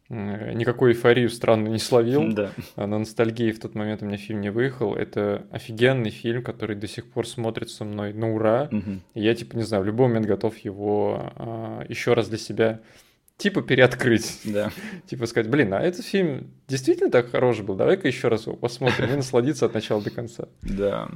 никакой эйфорию странно не словил. Да. А На ностальгии в тот момент у меня фильм не выехал. Это офигенный фильм, который до сих пор смотрится мной на ура. И я, типа, не знаю, в любой момент готов его еще раз для себя, типа, переоткрыть. Да. Типа сказать, блин, а этот фильм действительно так хорош был, давай-ка еще раз его посмотрим и насладиться от начала до конца. Да.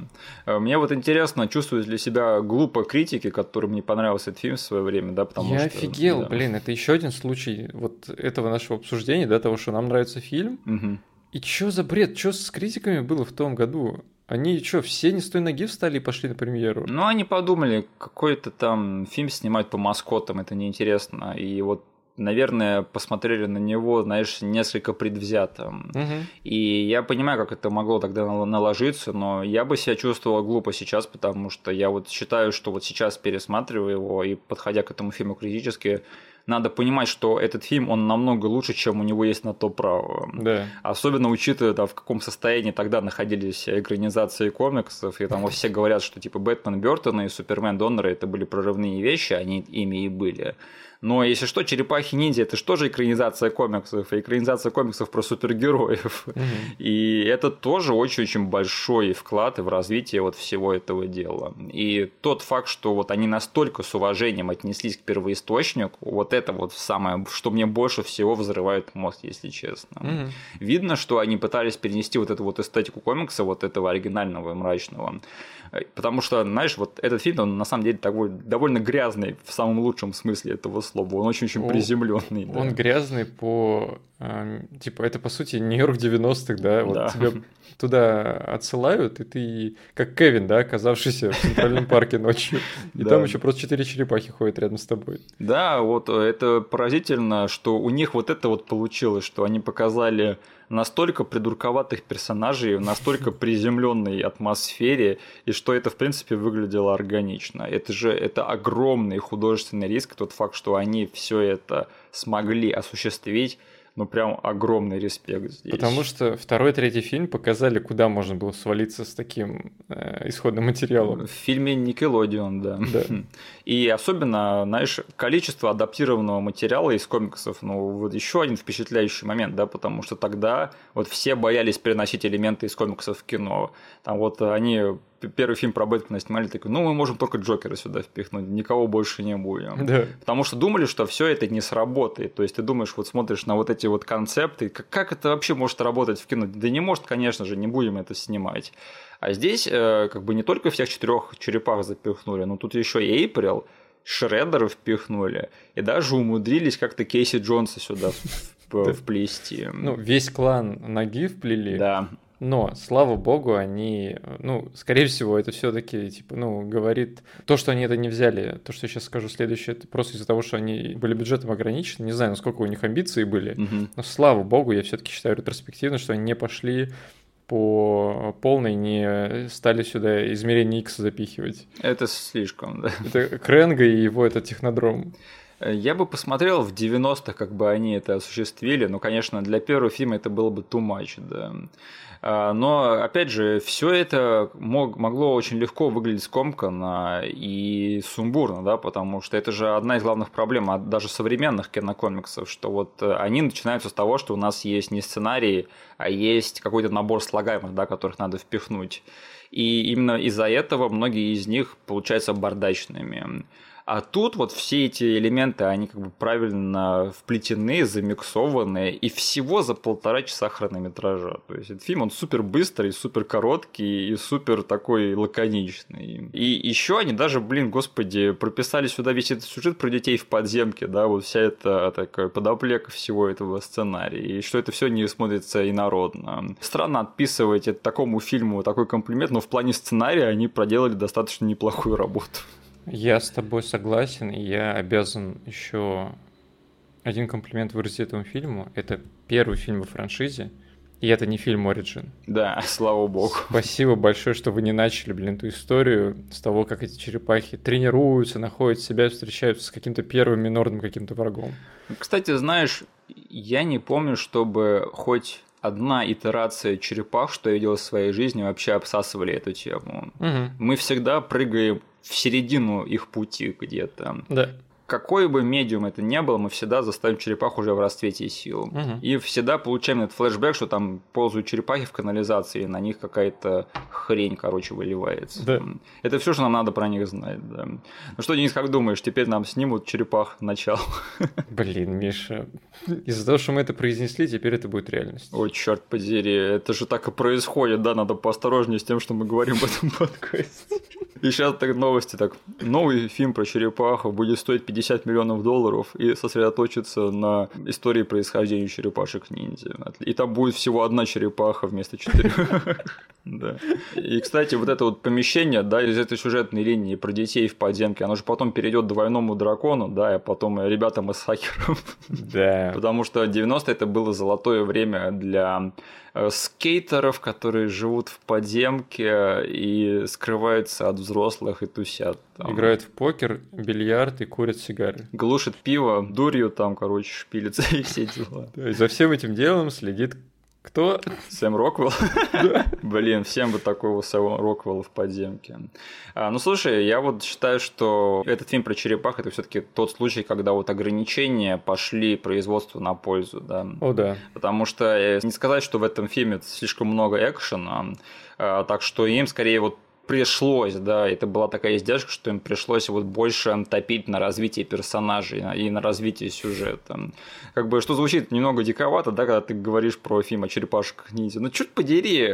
Э, Мне вот интересно, чувствуют ли себя глупо критики, которым не понравился этот фильм в свое время, да, потому я что... офигел, да. блин, это еще один случай вот этого нашего обсуждения, да, того, что нам нравится фильм. Мгм. И чё за бред, чё с критиками было в том году? Они что, все не с той ноги встали и пошли на премьеру? Ну, они подумали, какой-то там фильм снимать по маскотам, это неинтересно. И вот, наверное, посмотрели на него, знаешь, несколько предвзято. Мгм. И я понимаю, как это могло тогда нал- наложиться, но я бы себя чувствовал глупо сейчас, потому что я вот считаю, что вот сейчас пересматриваю его и подходя к этому фильму критически, надо понимать, что этот фильм, он намного лучше, чем у него есть на то право. Да. Особенно учитывая, да, в каком состоянии тогда находились экранизации комиксов, и там все говорят, что типа Бэтмен Бертона и Супермен Доннера это были прорывные вещи, они ими и были. Но если что, черепахи-ниндзя это же тоже экранизация комиксов, и экранизация комиксов про супергероев. Угу. И это тоже очень-очень большой вклад в развитие вот всего этого дела. И тот факт, что вот они настолько с уважением отнеслись к первоисточнику, вот это вот самое, что мне больше всего взрывает мозг, если честно. Угу. Видно, что они пытались перенести вот эту вот эстетику комикса, вот этого оригинального и мрачного. Потому что, знаешь, вот этот фильм, он на самом деле такой довольно грязный в самом лучшем смысле этого слова. Он очень-очень приземленный. Он да. грязный по... Э, типа, это, по сути, Нью-Йорк 90-х, да? Вот да. тебя туда отсылают, и ты, как Кевин, да, оказавшийся в Центральном парке ночью. И там еще просто четыре черепахи ходят рядом с тобой. Да, вот это поразительно, что у них вот это вот получилось, что они показали настолько придурковатых персонажей в настолько приземленной атмосфере, и что это, в принципе, выглядело органично. Это же это огромный художественный риск, тот факт, что они все это смогли осуществить ну прям огромный респект здесь. Потому что второй, третий фильм показали, куда можно было свалиться с таким э, исходным материалом. В фильме Никелодион, да. да. И особенно, знаешь, количество адаптированного материала из комиксов, ну вот еще один впечатляющий момент, да, потому что тогда вот все боялись переносить элементы из комиксов в кино. Там вот они первый фильм про Бэтмена снимали, такой, ну, мы можем только Джокера сюда впихнуть, никого больше не будем. Да. Потому что думали, что все это не сработает. То есть ты думаешь, вот смотришь на вот эти вот концепты, как, как это вообще может работать в кино? Да не может, конечно же, не будем это снимать. А здесь э, как бы не только всех четырех черепах запихнули, но тут еще и Эйприл, Шреддера впихнули, и даже умудрились как-то Кейси Джонса сюда вплести. Ну, весь клан ноги вплели. Да. Но, слава богу, они, ну, скорее всего, это все-таки, типа, ну, говорит то, что они это не взяли, то, что я сейчас скажу следующее, это просто из-за того, что они были бюджетом ограничены. Не знаю, насколько у них амбиции были, угу. но слава богу, я все-таки считаю ретроспективно, что они не пошли по полной не стали сюда измерение X запихивать. Это слишком, да. Это Кренга и его этот технодром. Я бы посмотрел в 90-х, как бы они это осуществили, но, конечно, для первого фильма это было бы too much, да. А, но, опять же, все это мог, могло очень легко выглядеть скомканно и сумбурно, да, потому что это же одна из главных проблем даже современных кинокомиксов, что вот э, они начинаются с того, что у нас есть не сценарий, а есть какой-то набор слагаемых, да, которых надо впихнуть. И именно из-за этого многие из них получаются бардачными. А тут вот все эти элементы, они как бы правильно вплетены, замиксованы, и всего за полтора часа хронометража. То есть этот фильм, он супер быстрый, супер короткий и супер такой лаконичный. И еще они даже, блин, господи, прописали сюда весь этот сюжет про детей в подземке, да, вот вся эта такая подоплека всего этого сценария, и что это все не смотрится инородно. Странно отписывать такому фильму такой комплимент, но в плане сценария они проделали достаточно неплохую работу. Я с тобой согласен, и я обязан еще один комплимент выразить этому фильму. Это первый фильм во франшизе, и это не фильм Origin. Да, слава богу. Спасибо большое, что вы не начали, блин, эту историю с того, как эти черепахи тренируются, находят себя, встречаются с каким-то первым минорным каким-то врагом. Кстати, знаешь, я не помню, чтобы хоть одна итерация черепах, что я видел в своей жизни, вообще обсасывали эту тему. Угу. Мы всегда прыгаем в середину их пути где-то. Да какой бы медиум это ни был, мы всегда заставим черепах уже в расцвете сил. Угу. И всегда получаем этот флешбэк, что там ползают черепахи в канализации, и на них какая-то хрень, короче, выливается. Да. Это все, что нам надо про них знать, да. Ну что, Денис, как думаешь, теперь нам снимут черепах начало? Блин, Миша, из-за того, что мы это произнесли, теперь это будет реальность. Ой, черт подери, это же так и происходит, да, надо поосторожнее с тем, что мы говорим в этом подкасте. И сейчас так новости, так, новый фильм про черепаху будет стоить 50 миллионов долларов и сосредоточиться на истории происхождения черепашек-ниндзя. И там будет всего одна черепаха вместо четырех. Да. И, кстати, вот это вот помещение, да, из этой сюжетной линии про детей в подземке, оно же потом перейдет двойному дракону, да, и потом ребятам из хакеров. Да. Потому что 90 это было золотое время для скейтеров, которые живут в подземке и скрываются от взрослых и тусят. Там. Играют в покер, бильярд и курят сигары. Глушат пиво, дурью там, короче, шпилится и все дела. За всем этим делом следит Кто? Сэм Роквелл? Блин, всем бы такого Сэма Роквелла в подземке. А, ну, слушай, я вот считаю, что этот фильм про черепах это все таки тот случай, когда вот ограничения пошли производству на пользу, да. О, да. Потому что э, не сказать, что в этом фильме слишком много экшена, а, так что им скорее вот пришлось, да, это была такая издержка, что им пришлось вот больше топить на развитие персонажей и на развитие сюжета. Как бы, что звучит немного диковато, да, когда ты говоришь про фильм о черепашках ниндзя. Но чуть подери,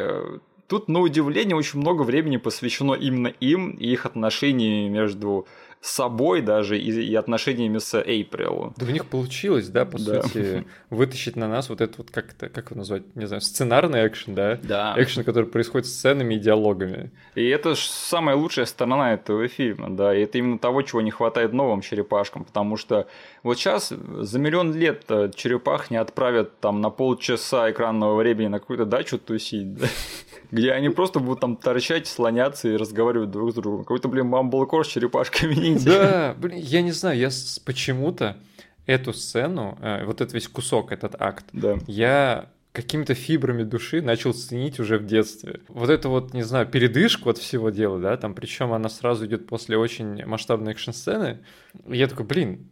тут, на удивление, очень много времени посвящено именно им и их отношениям между собой даже и, и отношениями с Эйприл. Да у них получилось, да, по да. сути, вытащить на нас вот этот вот, как это, как его назвать, не знаю, сценарный экшен, да? Да. Экшен, который происходит сценами и диалогами. И это же самая лучшая сторона этого фильма, да, и это именно того, чего не хватает новым черепашкам, потому что вот сейчас за миллион лет э, черепах не отправят там на полчаса экранного времени на какую-то дачу тусить, да? где они просто будут там торчать, слоняться и разговаривать друг с другом. Какой-то, блин, мамблкор с черепашками ниндзя. Да, блин, я не знаю, я почему-то эту сцену, э, вот этот весь кусок, этот акт, да. я какими-то фибрами души начал ценить уже в детстве. Вот это вот, не знаю, передышку от всего дела, да, там, причем она сразу идет после очень масштабной экшн-сцены. Я такой, блин,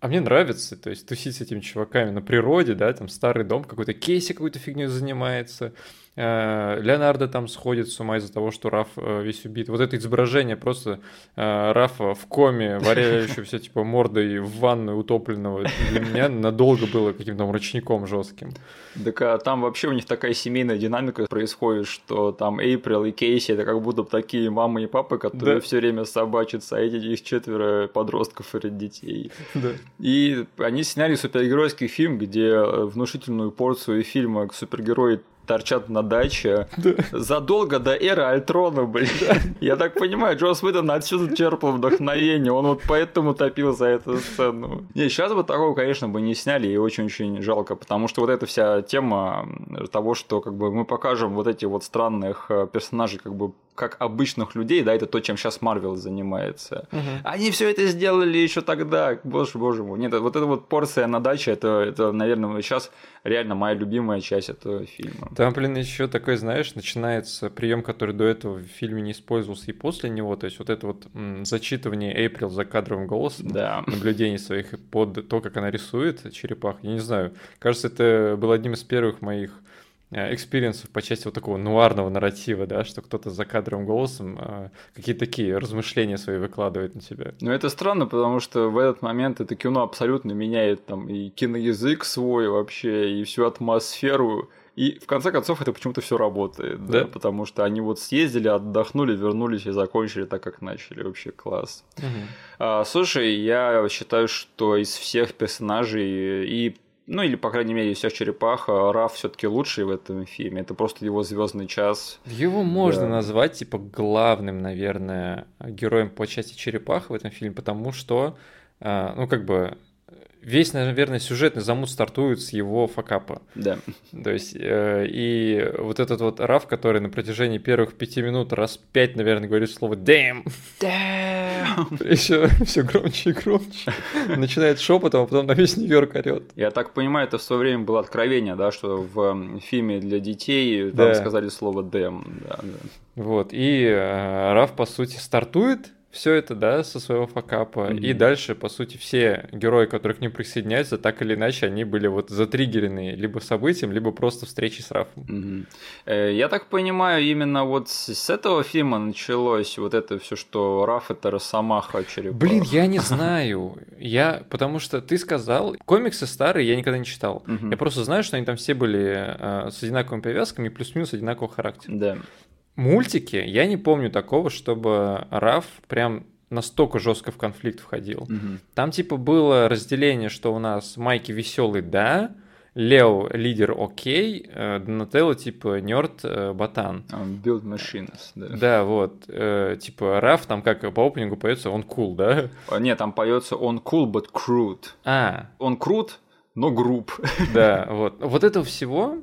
а мне нравится, то есть тусить с этими чуваками на природе, да, там старый дом, какой-то Кейси какой-то фигней занимается, Леонардо там сходит с ума из-за того, что Раф э, весь убит. Вот это изображение просто э, Рафа в коме, варяющегося типа мордой в ванную утопленного, для меня надолго было каким-то мрачником жестким. Так а там вообще у них такая семейная динамика происходит, что там Эйприл и Кейси это как будто такие мамы и папы, которые да. все время собачатся, а эти их четверо подростков и детей. Да. И они сняли супергеройский фильм, где внушительную порцию фильма супергерои торчат на даче да. задолго до эры Альтрона, блин. Я так понимаю, Джос Уидон отсюда черпал вдохновение, он вот поэтому топил за эту сцену. Не, сейчас бы такого, конечно, бы не сняли, и очень-очень жалко, потому что вот эта вся тема того, что как бы мы покажем вот эти вот странных э, персонажей как бы как обычных людей, да, это то, чем сейчас Марвел занимается. Угу. Они все это сделали еще тогда, боже, боже мой. Нет, вот эта вот порция на даче, это, это, наверное, сейчас реально моя любимая часть этого фильма. Там, блин, еще такой, знаешь, начинается прием, который до этого в фильме не использовался и после него, то есть вот это вот м, зачитывание Эйприл за кадровым голосом, да. наблюдение своих под то, как она рисует черепах. Я не знаю, кажется, это был одним из первых моих экспириенсов по части вот такого нуарного нарратива, да, что кто-то за кадровым голосом э, какие-то такие размышления свои выкладывает на тебя. Ну, это странно, потому что в этот момент это кино абсолютно меняет там и киноязык свой вообще, и всю атмосферу, и в конце концов это почему-то все работает, да? да, потому что они вот съездили, отдохнули, вернулись и закончили так, как начали. Вообще класс. Угу. А, слушай, я считаю, что из всех персонажей и ну или, по крайней мере, из всех черепах, а Раф все-таки лучший в этом фильме. Это просто его звездный час. Его можно да. назвать, типа, главным, наверное, героем по части черепах в этом фильме, потому что, а, ну, как бы, весь, наверное, сюжетный замут стартует с его факапа. Да. То есть, э, и вот этот вот Раф, который на протяжении первых пяти минут раз пять, наверное, говорит слово «damn». Damn. Еще все громче и громче. Начинает шепотом, а потом на весь Нью-Йорк орет. Я так понимаю, это в свое время было откровение, да, что в фильме для детей там да. сказали слово. Да, да. Вот, и э, Раф, по сути, стартует все это, да, со своего факапа. Mm-hmm. И дальше, по сути, все герои, которые к ним присоединяются, так или иначе, они были вот затриггерены либо событием, либо просто встречей с Рафом. Mm-hmm. Я так понимаю, именно вот с этого фильма началось вот это все, что Раф это Росомаха черепах. Блин, я не знаю. Я, потому что ты сказал, комиксы старые я никогда не читал. Mm-hmm. Я просто знаю, что они там все были э, с одинаковыми повязками, плюс-минус одинакового характера. Да мультике я не помню такого, чтобы Раф прям настолько жестко в конфликт входил. Угу. Там типа было разделение, что у нас Майки веселый, да, Лео лидер окей, э, Донателло типа нерд э, ботан. Um, build machines, да. Да, вот. Э, типа Раф там как по опенингу поется он cool, да? А, нет, там поется он cool, but crude. А. Он крут, но груб. Да, вот. Вот этого всего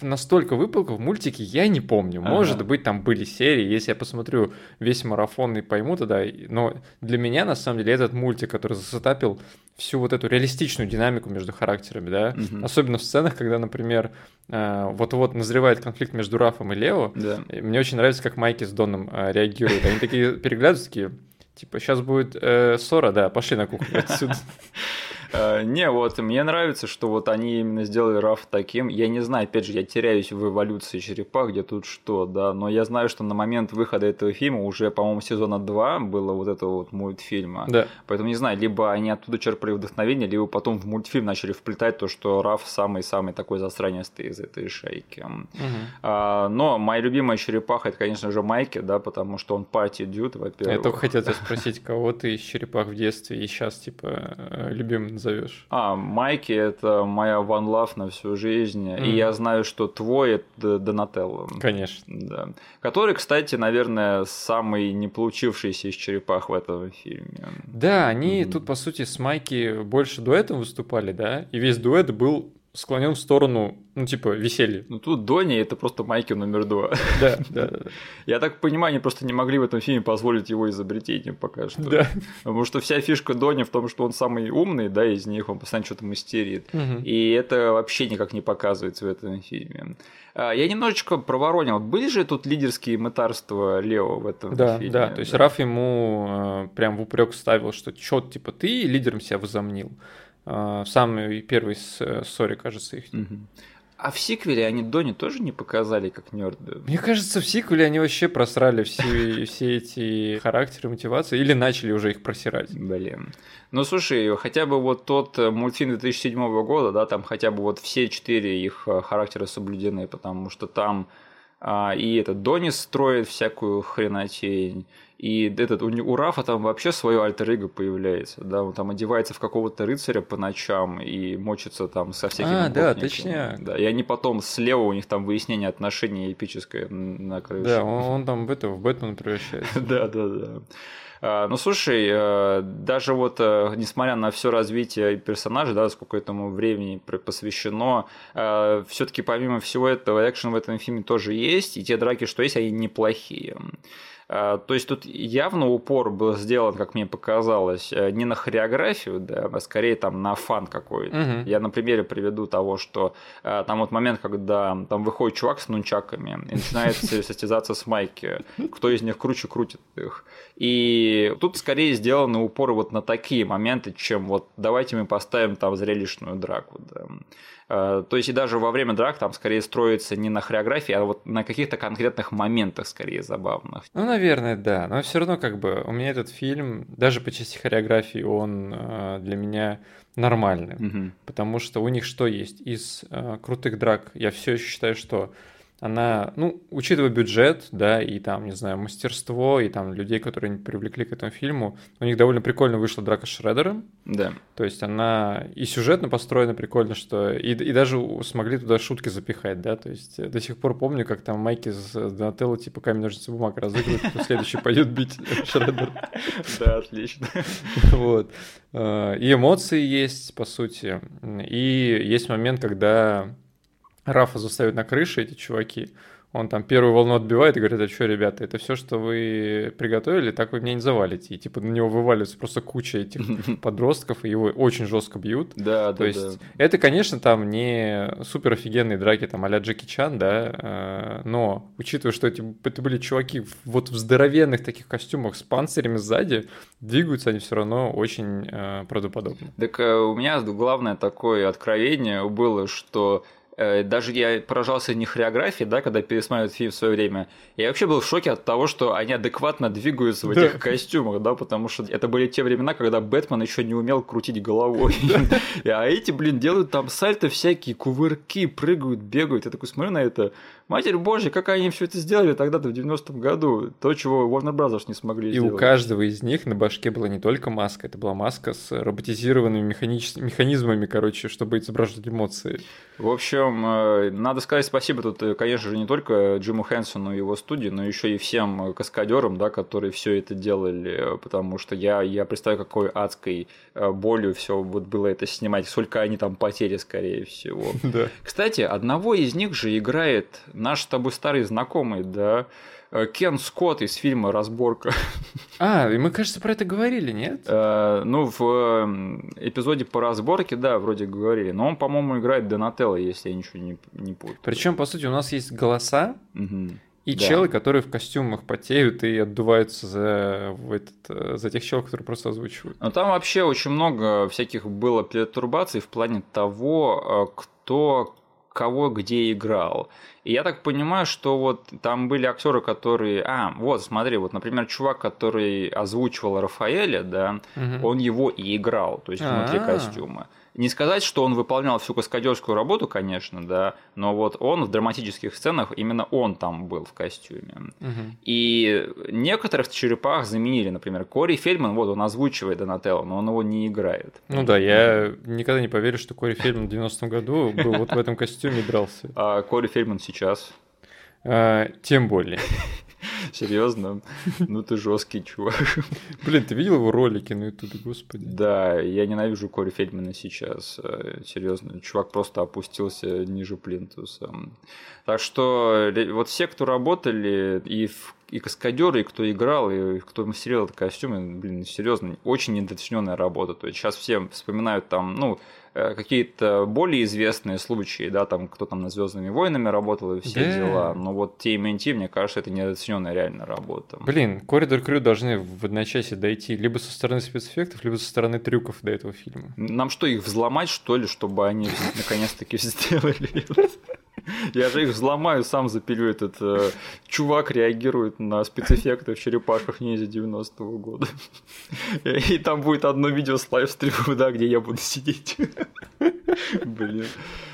настолько выпалка в мультике я не помню. Может ага. быть, там были серии. Если я посмотрю весь марафон и пойму тогда. Но для меня, на самом деле, этот мультик, который засетапил всю вот эту реалистичную динамику между характерами, да, угу. особенно в сценах, когда, например, э, вот-вот назревает конфликт между Рафом и Лео. Да. Мне очень нравится, как Майки с Доном э, реагируют. Они такие переглядываются, такие, типа, сейчас будет э, ссора, да, пошли на кухню отсюда. Э, не, вот мне нравится, что вот они именно сделали Раф таким. Я не знаю, опять же, я теряюсь в эволюции черепа, где тут что, да, но я знаю, что на момент выхода этого фильма уже, по-моему, сезона 2 было вот этого вот мультфильма. Да. Поэтому не знаю, либо они оттуда черпали вдохновение, либо потом в мультфильм начали вплетать то, что Раф самый-самый такой засранистый из этой шейки. Угу. А, но моя любимая черепаха это, конечно же, Майки, да, потому что он пати дюд, во-первых. Я только хотел тебя спросить, кого ты из черепах в детстве и сейчас, типа, э, любим назовешь? А, Майки это моя One Love на всю жизнь. Mm. И я знаю, что твой это Донателло. Конечно. Да. Который, кстати, наверное, самый не получившийся из черепах в этом фильме. Да, они mm. тут, по сути, с Майки больше дуэтом выступали, да? И весь дуэт был склонен в сторону, ну, типа, веселья. Ну, тут Донни это просто Майки номер два. Да, да, да. Я так понимаю, они просто не могли в этом фильме позволить его изобретение пока что. Да. Потому что вся фишка Донни в том, что он самый умный, да, из них, он постоянно что-то мастерит. Угу. И это вообще никак не показывается в этом фильме. А, я немножечко проворонил. Были же тут лидерские мытарства Лео в этом да, фильме? Да, то есть Раф ему э, прям в упрек ставил, что чё, типа, ты лидером себя возомнил. А, в самой первой э, ссоре, кажется, их. Угу. А в сиквеле они Дони тоже не показали как нерды? Мне кажется, в сиквеле они вообще просрали все, все эти характеры, мотивации, или начали уже их просирать. Блин. Ну слушай, хотя бы вот тот э, мультфильм 2007 года, да, там хотя бы вот все четыре их э, характера соблюдены, потому что там а, и этот Дони строит всякую хренотень, и этот, у, у Рафа там вообще свое альтер эго появляется, да, он там одевается в какого-то рыцаря по ночам и мочится там со всякими А, да, точнее. Да, и они потом слева у них там выяснение отношений эпическое на крыше. Да, он, он там в это, в Бэтмена превращается. Да, да, да. А, ну, слушай, э, даже вот э, несмотря на все развитие персонажа, да, сколько этому времени посвящено, э, все-таки помимо всего этого экшен в этом фильме тоже есть, и те драки, что есть, они неплохие. А, то есть тут явно упор был сделан, как мне показалось, э, не на хореографию, да, а скорее там на фан какой-то. Угу. Я на примере приведу того, что э, там вот момент, когда там выходит чувак с нунчаками и начинает состязаться с Майки, кто из них круче крутит их. И тут скорее сделаны упоры вот на такие моменты, чем вот давайте мы поставим там зрелищную драку. Да. Э, то есть и даже во время драк там скорее строится не на хореографии, а вот на каких-то конкретных моментах скорее забавных. Ну, наверное, да. Но все равно как бы у меня этот фильм, даже по части хореографии, он э, для меня нормальный. Угу. Потому что у них что есть? Из э, крутых драк я все еще считаю, что она, ну, учитывая бюджет, да, и там, не знаю, мастерство, и там людей, которые привлекли к этому фильму, у них довольно прикольно вышла драка с Шреддером. Да. То есть она и сюжетно построена прикольно, что... И, и даже смогли туда шутки запихать, да, то есть до сих пор помню, как там Майки с Донателло типа камень, ножницы, бумага разыгрывают, кто следующий пойдет бить Шреддер. Да, отлично. Вот. А, и эмоции есть, по сути. И есть момент, когда Рафа заставят на крыше эти чуваки. Он там первую волну отбивает и говорит, а что, ребята, это все, что вы приготовили, так вы меня не завалите. И типа на него вываливается просто куча этих подростков, и его очень жестко бьют. Да, То да, есть да. это, конечно, там не супер офигенные драки там а Джеки Чан, да, э, но учитывая, что эти, это были чуваки вот в здоровенных таких костюмах с панцирями сзади, двигаются они все равно очень э, правдоподобно. Так э, у меня главное такое откровение было, что даже я поражался не хореографией, да, когда пересматривал фильм в свое время. Я вообще был в шоке от того, что они адекватно двигаются в этих да. костюмах, да, потому что это были те времена, когда Бэтмен еще не умел крутить головой. А эти, блин, делают там сальто всякие, кувырки, прыгают, бегают. Я такой смотрю на это. Матерь Божья, как они все это сделали тогда-то в 90-м году. То, чего Warner Bros. не смогли И сделать. у каждого из них на башке была не только маска, это была маска с роботизированными механич... механизмами, короче, чтобы изображать эмоции. В общем, Причем э, надо сказать спасибо тут, э, конечно же, не только Джиму Хэнсону и его студии, но еще и всем каскадерам, да, которые все это делали, потому что я, я представляю, какой адской болью все вот было это снимать, сколько они там потери, скорее всего. Да. Кстати, одного из них же играет наш с тобой старый знакомый, да, Э, Кен Скотт из фильма «Разборка». А, и мы, кажется, про это говорили, нет? Э, ну, в эпизоде по разборке, да, вроде говорили. Но он, по-моему, играет Донателло, если я ничего не, не путаю. Причем, по сути, у нас есть голоса, Угу. и Да. челы, которые в костюмах потеют и отдуваются за, в этот, э, за тех челов, которые просто озвучивают. Но там вообще очень много всяких было пертурбаций в плане того, э, кто кого где играл. И я так понимаю, что вот там были актеры, которые... А, вот, смотри, вот, например, чувак, который озвучивал Рафаэля, да, Мгм. он его и играл, то есть внутри А. костюма. Не сказать, что он выполнял всю каскадерскую работу, конечно, да, но вот он в драматических сценах, именно он там был в костюме. Мгм. И некоторых черепах заменили, например, Кори Фельдман, вот он озвучивает Донателло, но он его не играет. Ну да, я никогда не поверю, что Кори Фельдман в 90-м году был вот в этом костюме и дрался. А Кори Фельдман сейчас. А, тем более. Серьезно? Ну ты жесткий чувак. Блин, ты видел его ролики на ютубе, господи? Да, я ненавижу Кори Фельдмана сейчас. Э, Серьезно, чувак просто опустился ниже плинтуса. Так что ре- вот все, кто работали, и, в- и каскадеры, и кто играл, и кто мастерил этот костюм, блин, серьезно, очень недооцененная работа. То есть сейчас все вспоминают там, ну, э, какие-то более известные случаи, да, там кто там над Звездными войнами работал и все Да. дела. Но вот TMNT, мне кажется, это недооцененная реально работа. Блин, Коридор Крю должны в одночасье дойти либо со стороны спецэффектов, либо со стороны трюков до этого фильма. Нам что, их взломать, что ли, чтобы они наконец-таки сделали? Я же их взломаю, сам запилю этот э, чувак реагирует на спецэффекты в черепашках ниндзя 90-го года. И там будет одно видео с лайвстримом, да, где я буду сидеть. Блин.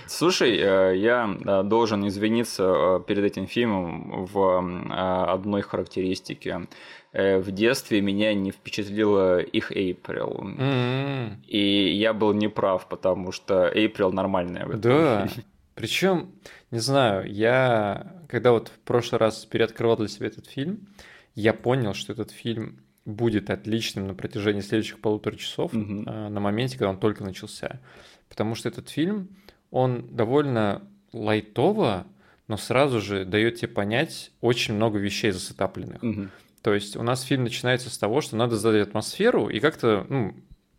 Слушай, э, я э, должен извиниться э, перед этим фильмом в одной характеристике. В детстве меня не впечатлила их Эйприл. М-м. И я был неправ, потому что Эйприл нормальная в этом Да. фильме. Причем, не знаю, я, когда вот в прошлый раз переоткрывал для себя этот фильм, я понял, что этот фильм будет отличным на протяжении следующих полутора часов, Мгм. а, на моменте, когда он только начался. Потому что этот фильм, он довольно лайтово, но сразу же дает тебе понять очень много вещей засетапленных. Мгм. То есть у нас фильм начинается с того, что надо задать атмосферу и как-то ну,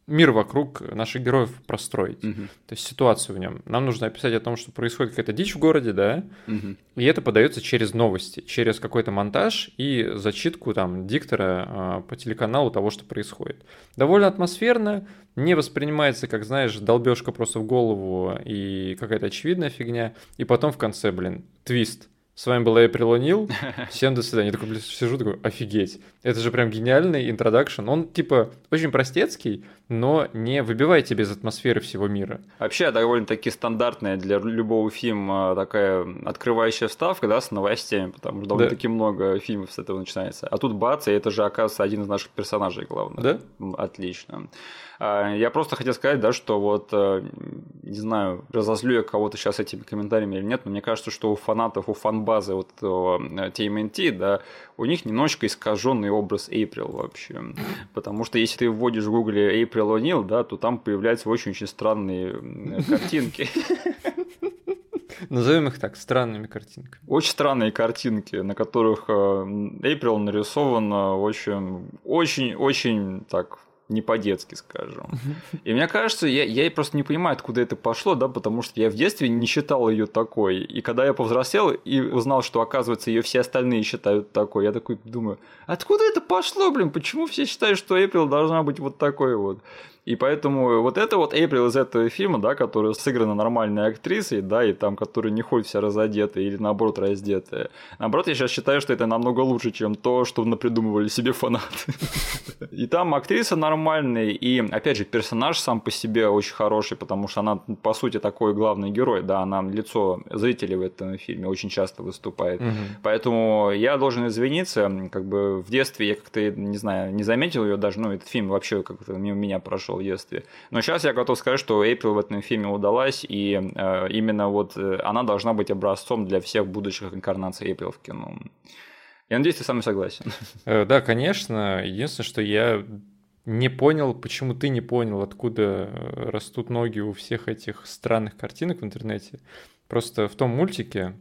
мир вокруг наших героев простроить. Мгм. То есть ситуацию в нем. Нам нужно описать о том, что происходит какая-то дичь в городе, да, Мгм. и это подается через новости, через какой-то монтаж и зачитку там диктора а, по телеканалу того, что происходит. Довольно атмосферно, не воспринимается, как знаешь, долбежка просто в голову и какая-то очевидная фигня. И потом в конце, блин, твист. С вами был Эйприл О'Нил. Всем до свидания. Я такой, блин, сижу, такой, офигеть. Это же прям гениальный интродакшн. Он, типа, очень простецкий, но не выбивает тебя из атмосферы всего мира. Вообще довольно-таки стандартная для любого фильма такая открывающая вставка, да, с новостями, потому что довольно-таки много фильмов с этого начинается. А тут бац, и это же, оказывается, один из наших персонажей главных. Да? Отлично. А, Я просто хотел сказать, да, что вот, э, не знаю, разозлю я кого-то сейчас этими комментариями или нет, но мне кажется, что у фанатов, у фанбазы вот этого э, TMNT, да, у них немножечко искаженный образ Эйприл вообще. Потому что если ты вводишь в гугле Эйприл О'Нил, да, то там появляются очень-очень странные м, картинки. Назовем их так, странными картинками. Очень странные картинки, на которых э, Эйприл нарисована очень, очень, очень так не по-детски, скажем. И мне кажется, я, я просто не понимаю, откуда это пошло, да, потому что я в детстве не считал ее такой. И когда я повзрослел и узнал, что, оказывается, ее все остальные считают такой, я такой думаю, откуда это пошло, блин, почему все считают, что Эйприл должна быть вот такой вот? И поэтому вот это вот Эйприл из этого фильма, да, которая сыграна нормальной актрисой, да, и там, которая не ходит вся разодетая или наоборот раздетая. Наоборот, я сейчас считаю, что это намного лучше, чем то, что напридумывали себе фанаты. И там актриса нормальная, и, опять же, персонаж сам по себе очень хороший, потому что она, по сути, такой главный герой, да, она лицо зрителей в этом фильме очень часто выступает. Поэтому я должен извиниться, как бы в детстве я как-то, не знаю, не заметил ее даже, ну, этот фильм вообще как-то мимо меня прошел. В детстве. Но сейчас я готов сказать, что Эйприл в этом фильме удалась, и э, именно вот э, она должна быть образцом для всех будущих инкарнаций Эйприл в кино. Я надеюсь, ты со мной согласен. Э, да, конечно. Единственное, что я не понял, почему ты не понял, откуда э, растут ноги у всех этих странных картинок в интернете. Просто в том мультике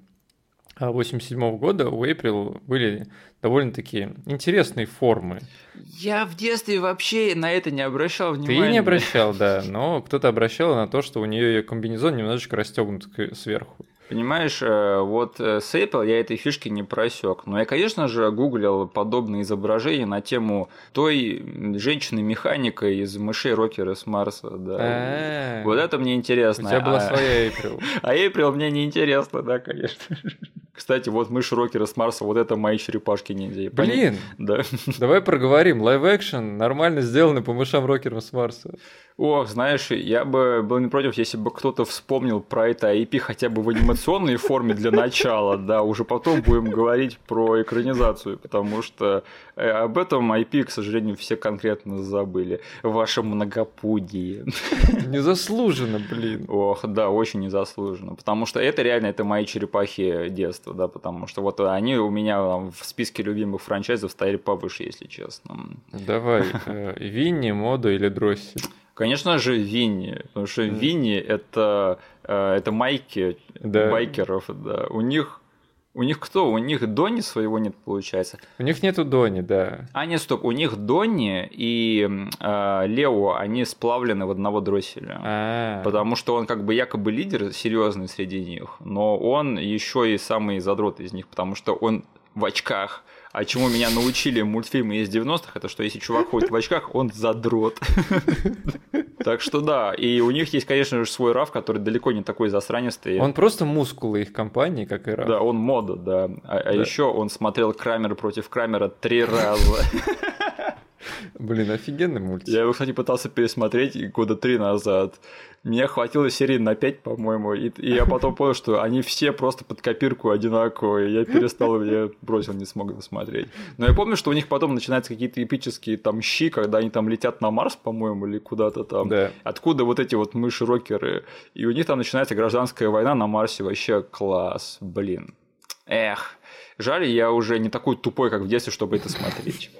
87 -го года у Эйприл были довольно-таки интересные формы. Я в детстве вообще на это не обращал внимания. Ты не обращал, да, но кто-то обращал на то, что у нее комбинезон немножечко расстегнут сверху. Понимаешь, э, вот э, с Apple я этой фишки не просек. Но я, конечно же, гуглил подобные изображения на тему той женщины-механика из мышей Рокера с Марса. Да. А-а-а. Вот это мне интересно. У тебя была а своя April. А April мне не интересно, да, конечно. Кстати, вот мышь Рокера с Марса, вот это мои черепашки ниндзя. Блин, да. давай проговорим. Лайв-экшен нормально сделанный по мышам Рокера с Марса. Ох, знаешь, я бы был не против, если бы кто-то вспомнил про это IP хотя бы в анимационной форме для начала, да, уже потом будем говорить про экранизацию, потому что э, об этом IP, к сожалению, все конкретно забыли. Ваше многопудие. Незаслуженно, блин. Ох, да, очень незаслуженно, потому что это реально, это мои черепахи детства, да, потому что вот они у меня в списке любимых франчайзов стояли повыше, если честно. Давай, э, Винни, Моду или Дроссель? Конечно же, Винни, потому что. Винни это, это майки да. байкеров, да. У них у них кто? У них Дони своего нет, получается. У них нету Дони, да. А, нет, стоп. У них Дони и э, Лео, они сплавлены в одного дросселя. А-а-а. Потому что он как бы якобы лидер серьезный среди них, но он еще и самый задрот из них, потому что он в очках. А чему меня научили мультфильмы из 90-х, это что если чувак ходит в очках, он задрот. Так что да, и у них есть, конечно же, свой Раф, который далеко не такой засранистый. Он просто мускулы их компании, как и Раф. Да, он мода, да. А, а еще он смотрел Крамер против Крамера три раза. Блин, офигенный мультик. Я его, кстати, пытался пересмотреть года три назад. Меня хватило серии на 5, по-моему, и, и я потом понял, что они все просто под копирку одинаковые. Я перестал, я бросил, не смог досмотреть. Но я помню, что у них потом начинаются какие-то эпические там щи, когда они там летят на Марс, по-моему, или куда-то там. Да. Откуда вот эти вот мыши-рокеры. И у них там начинается гражданская война на Марсе. Вообще класс, блин. Эх, жаль, я уже не такой тупой, как в детстве, чтобы это смотреть.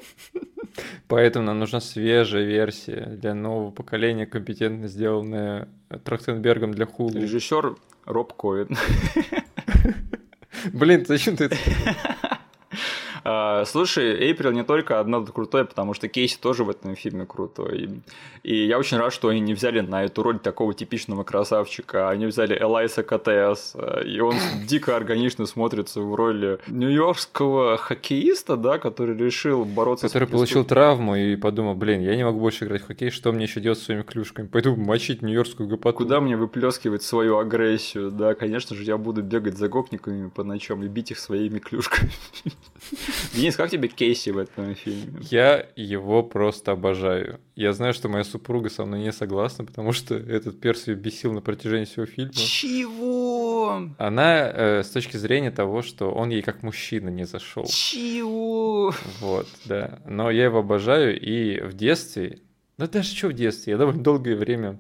Поэтому нам нужна свежая версия для нового поколения, компетентно сделанная Трахтенбергом для Хулу. Режиссер Роб Ковин. Блин, зачем ты это а, слушай, Эйприл не только одна крутой, потому что Кейси тоже в этом фильме крутой. И, я очень рад, что они не взяли на эту роль такого типичного красавчика. Они взяли Элайса КТС, и он дико органично смотрится в роли нью-йоркского хоккеиста, да, который решил бороться который с... Который получил травму и подумал, блин, я не могу больше играть в хоккей, что мне еще делать с своими клюшками? Пойду мочить нью-йоркскую гопоту. Куда мне выплескивать свою агрессию? Да, конечно же, я буду бегать за гопниками по ночам и бить их своими клюшками. Денис, как тебе Кейси в этом фильме? Я его просто обожаю. Я знаю, что моя супруга со мной не согласна, потому что этот перс ее бесил на протяжении всего фильма. Чего? Она э, с точки зрения того, что он ей как мужчина не зашел. Чего? Вот, да. Но я его обожаю, и в детстве, ну даже что в детстве, я довольно долгое время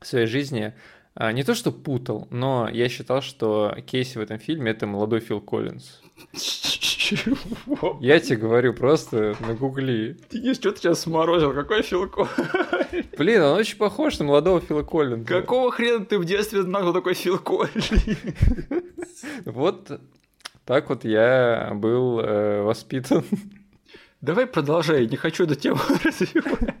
в своей жизни а, не то что путал, но я считал, что Кейси в этом фильме это молодой Фил Коллинз. Чего? Я тебе говорю, просто на гугли. Ты не что ты сейчас сморозил? Какой Фил Коллинз? Блин, он очень похож на молодого Фила Коллинза. Какого хрена ты в детстве знал, такой Фил Коллинз? Вот так вот я был э, воспитан. Давай продолжай, не хочу эту тему развивать.